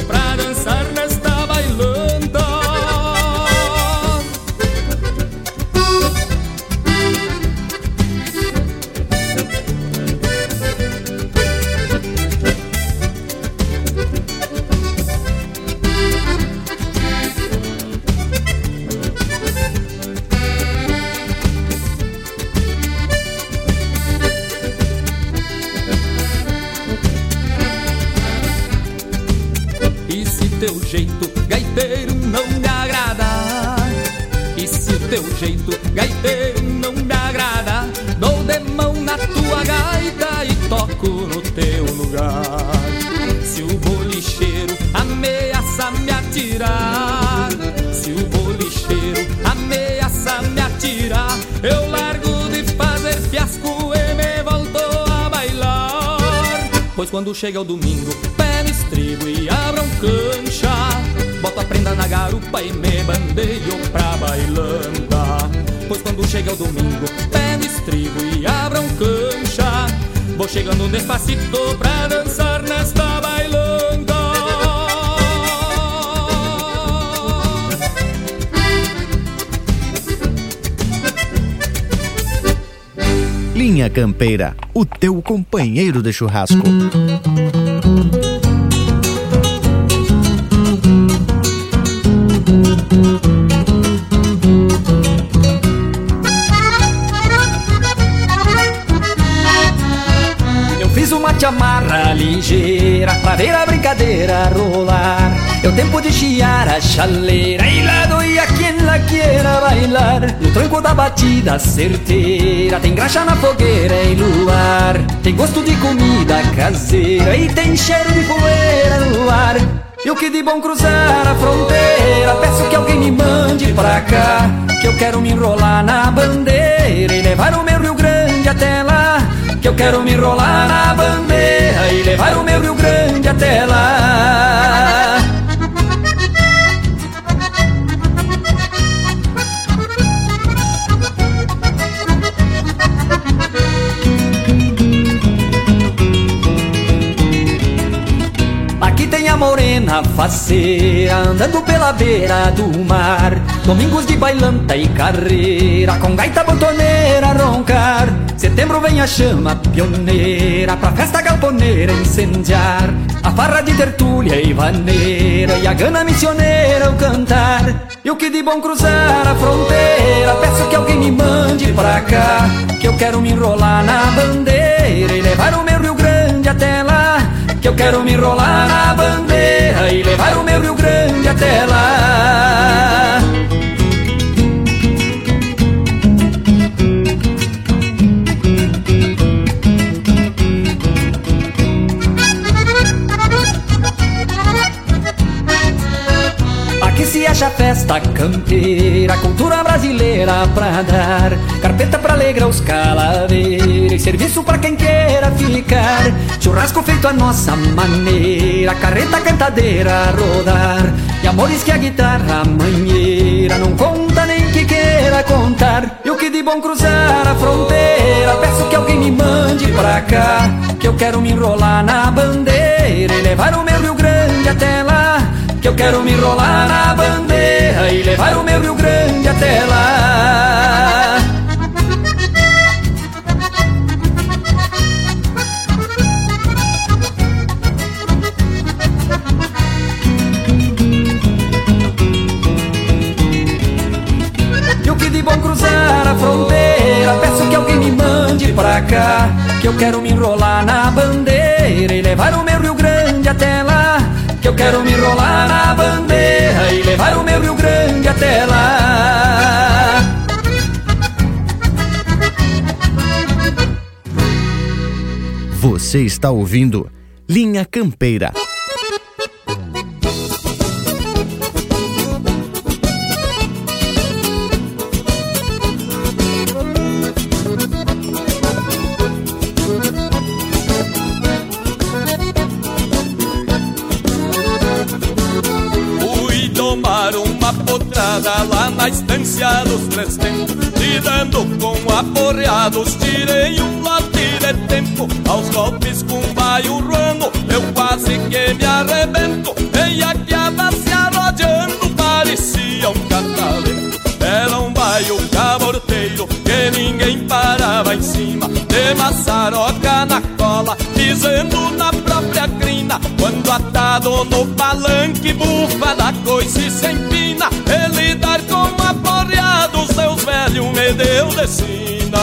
quando chega o domingo, pé no estribo e abram cancha. Boto a prenda na garupa e me bandeio pra bailanta. Pois quando chega o domingo, pé no estribo e abram cancha. Vou chegando despacito pra dançar nesta bailanta Linha Campeira, o teu companheiro de churrasco. Eu fiz uma chamarra ligeira pra ver a brincadeira rolar. É o tempo de chiar a chaleira e lá doia quem lá queira bailar. No tranco da batida certeira tem graxa na fogueira e luar. Tem gosto de comida caseira e tem cheiro de poeira no ar. Eu que de bom cruzar a fronteira Peço que alguém me mande pra cá Que eu quero me enrolar na bandeira E levar o meu Rio Grande até lá Que eu quero me enrolar na bandeira E levar o meu Rio Grande até lá tem a morena faceira Andando pela beira do mar. Domingos de bailanta e carreira Com gaita botoneira roncar. Setembro vem a chama pioneira Pra festa galponeira incendiar. A farra de tertúlia e vaneira E a gana missioneira o cantar. E o que de bom cruzar a fronteira Peço que alguém me mande pra cá Que eu quero me enrolar na bandeira E levar o que eu quero me enrolar na bandeira e levar o meu Rio Grande até lá. Se acha festa campeira, cultura brasileira pra dar. Carpeta pra alegrar os calaveiros, e serviço pra quem queira ficar. Churrasco feito a nossa maneira, carreta cantadeira a rodar. E amores que a guitarra manheira não conta nem que queira contar. Eu que de bom cruzar a fronteira, peço que alguém me mande pra cá. Que eu quero me enrolar na bandeira e levar o meu Rio. Que eu quero me enrolar na bandeira e levar o meu Rio Grande até lá. E o que de bom cruzar a fronteira Peço que alguém me mande pra cá Que eu quero me enrolar na bandeira E levar o meu quero me enrolar na bandeira E levar o meu Rio Grande até lá. Você está ouvindo Linha Campeira, na estância dos três tempos Lidando com aporreados, tirei um lote de tempo Aos golpes com baio ruano, eu quase que me arrebento Veia que se arrodeando, parecia um catalento Era um baio caborteiro que ninguém parava em cima De maçaroca na cola, pisando na própria crina Quando atado no palanque, bufa da coice sem dar com aporreados, seus velhos me deu de sina.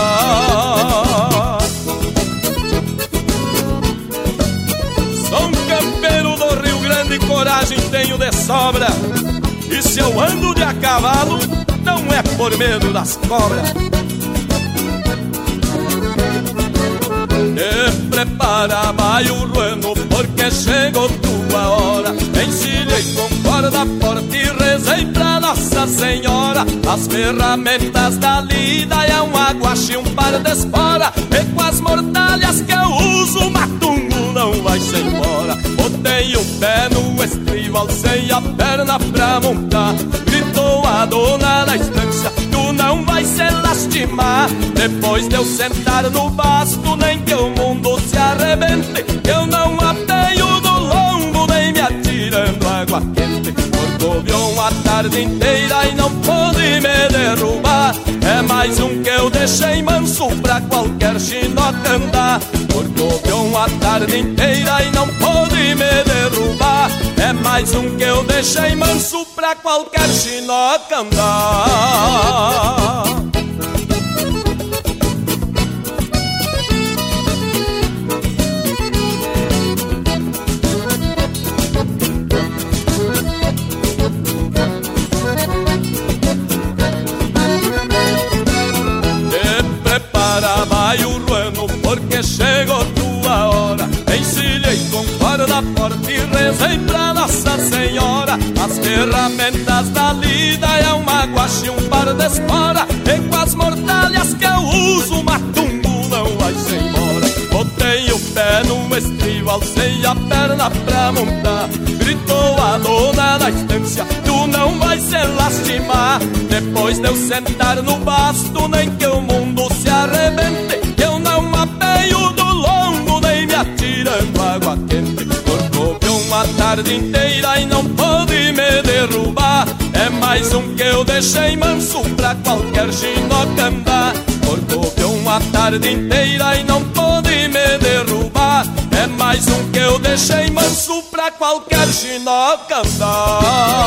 Sou um campeiro do Rio Grande, coragem tenho de sobra. E se eu ando de a cavalo, não é por medo das cobras Te prepara, vai o porque chegou tua hora. Encilhei com corda forte e rezei pra Nossa Senhora As ferramentas da lida é um aguache e um par de espora E com as mortalhas que eu uso, matungo não vai se embora. Botei o pé no estribo, alcei a perna pra montar. Gritou a dona da estância não vai se lastimar. Depois de eu sentar no basto Nem que o mundo se arrebente Eu não ateio do água quente Corcoviou a tarde inteira E não pôde me derrubar. É mais um que eu deixei manso Pra qualquer chinoca andar. Corcoviou a tarde inteira E não pôde me derrubar. É mais um que eu deixei manso Pra qualquer chinoca andar corda forte e rezei pra Nossa Senhora As ferramentas da lida é uma guache e um par de espora. E com as mortalhas que eu uso, matumbo não vai se embora Botei o pé no estribo, alcei a perna pra montar Gritou a dona da estância, tu não vai se lastimar. Depois de eu sentar no basto, nem que o mundo se arrebente. Eu não apeio do longo, nem me atirando água quente uma tarde inteira e não pôde me derrubar. É mais um que eu deixei manso pra qualquer chinoca andar Corcoviou uma tarde inteira e não pôde me derrubar. É mais um que eu deixei manso pra qualquer chinoca andar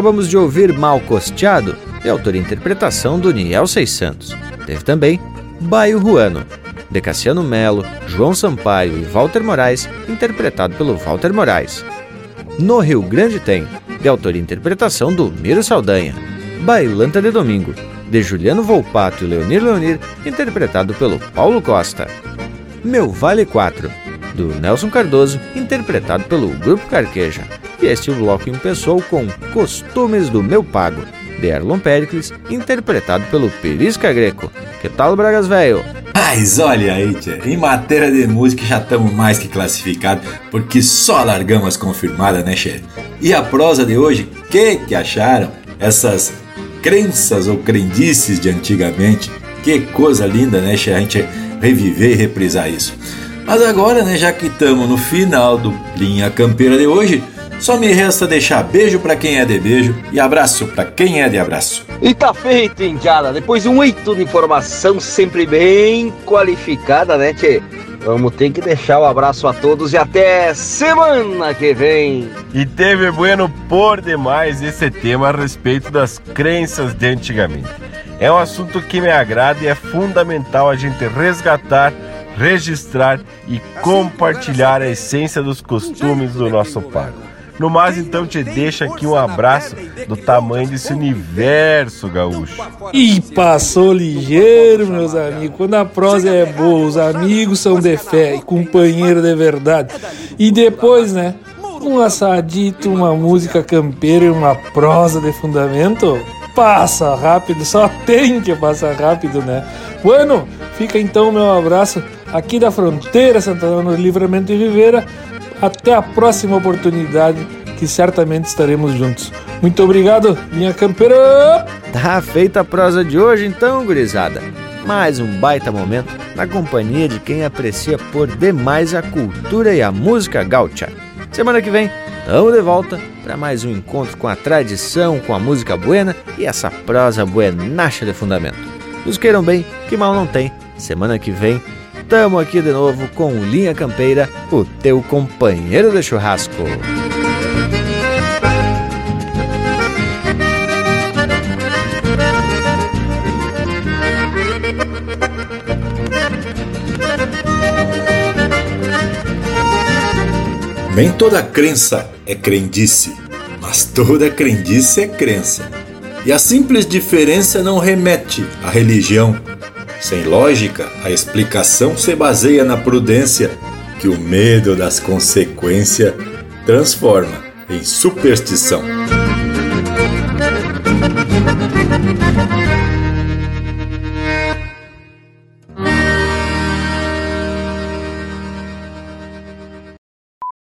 Acabamos de ouvir Mal Costeado, de autoria e interpretação do Niel Seis Santos. Teve também Baio Ruano, de Cassiano Melo, João Sampaio e Walter Moraes, interpretado pelo Walter Moraes. No Rio Grande tem, de autoria e interpretação do Miro Saldanha. Bailanta de Domingo, de Juliano Volpato e Leonir Leonir, interpretado pelo Paulo Costa. Meu Vale 4, do Nelson Cardoso, interpretado pelo Grupo Carqueja. E este bloco começou com Costumes do Meu Pago, de Erlon Pericles, interpretado pelo Perisca Greco. Que tal, Bragas Velho? Mas olha aí, tia, em matéria de música já estamos mais que classificados, porque só largamos as confirmadas, né, chefe? E a prosa de hoje, que que acharam? Essas crenças ou crendices de antigamente, que coisa linda, né, chefe? A gente reviver e reprisar isso. Mas agora, né, já que estamos no final do Linha Campeira de hoje, só me resta deixar beijo para quem é de beijo e abraço para quem é de abraço. E tá feito, Indiada. Depois de um eito de informação sempre bem qualificada, né, Tchê? Vamos ter que deixar o abraço a todos e até semana que vem. E teve bueno por demais esse tema a respeito das crenças de antigamente. É um assunto que me agrada e é fundamental a gente resgatar, registrar e compartilhar a essência dos costumes do nosso pago. No mais, então, te deixa aqui um abraço do tamanho desse universo gaúcho. E passou ligeiro, meus amigos. Quando a prosa é boa, os amigos são de fé e companheiro de verdade. E depois, né? Um assadito, uma música campeira e uma prosa de fundamento passa rápido, só tem que passar rápido, né? Bueno, fica então meu abraço aqui da fronteira Santana no Livramento de Rivera até a próxima oportunidade, que certamente estaremos juntos. Muito obrigado, minha campeira! Tá feita a prosa de hoje então, gurizada. Mais um baita momento na companhia de quem aprecia por demais a cultura e a música gaúcha. Semana que vem, estamos de volta para mais um encontro com a tradição, com a música buena e essa prosa buenacha de fundamento. Nos queiram bem, que mal não tem. Semana que vem Tamo aqui de novo com Linha Campeira, o teu companheiro de churrasco. Nem toda crença é crendice, mas toda crendice é crença. E a simples diferença não remete à religião, sem lógica, a explicação se baseia na prudência, que o medo das consequências transforma em superstição.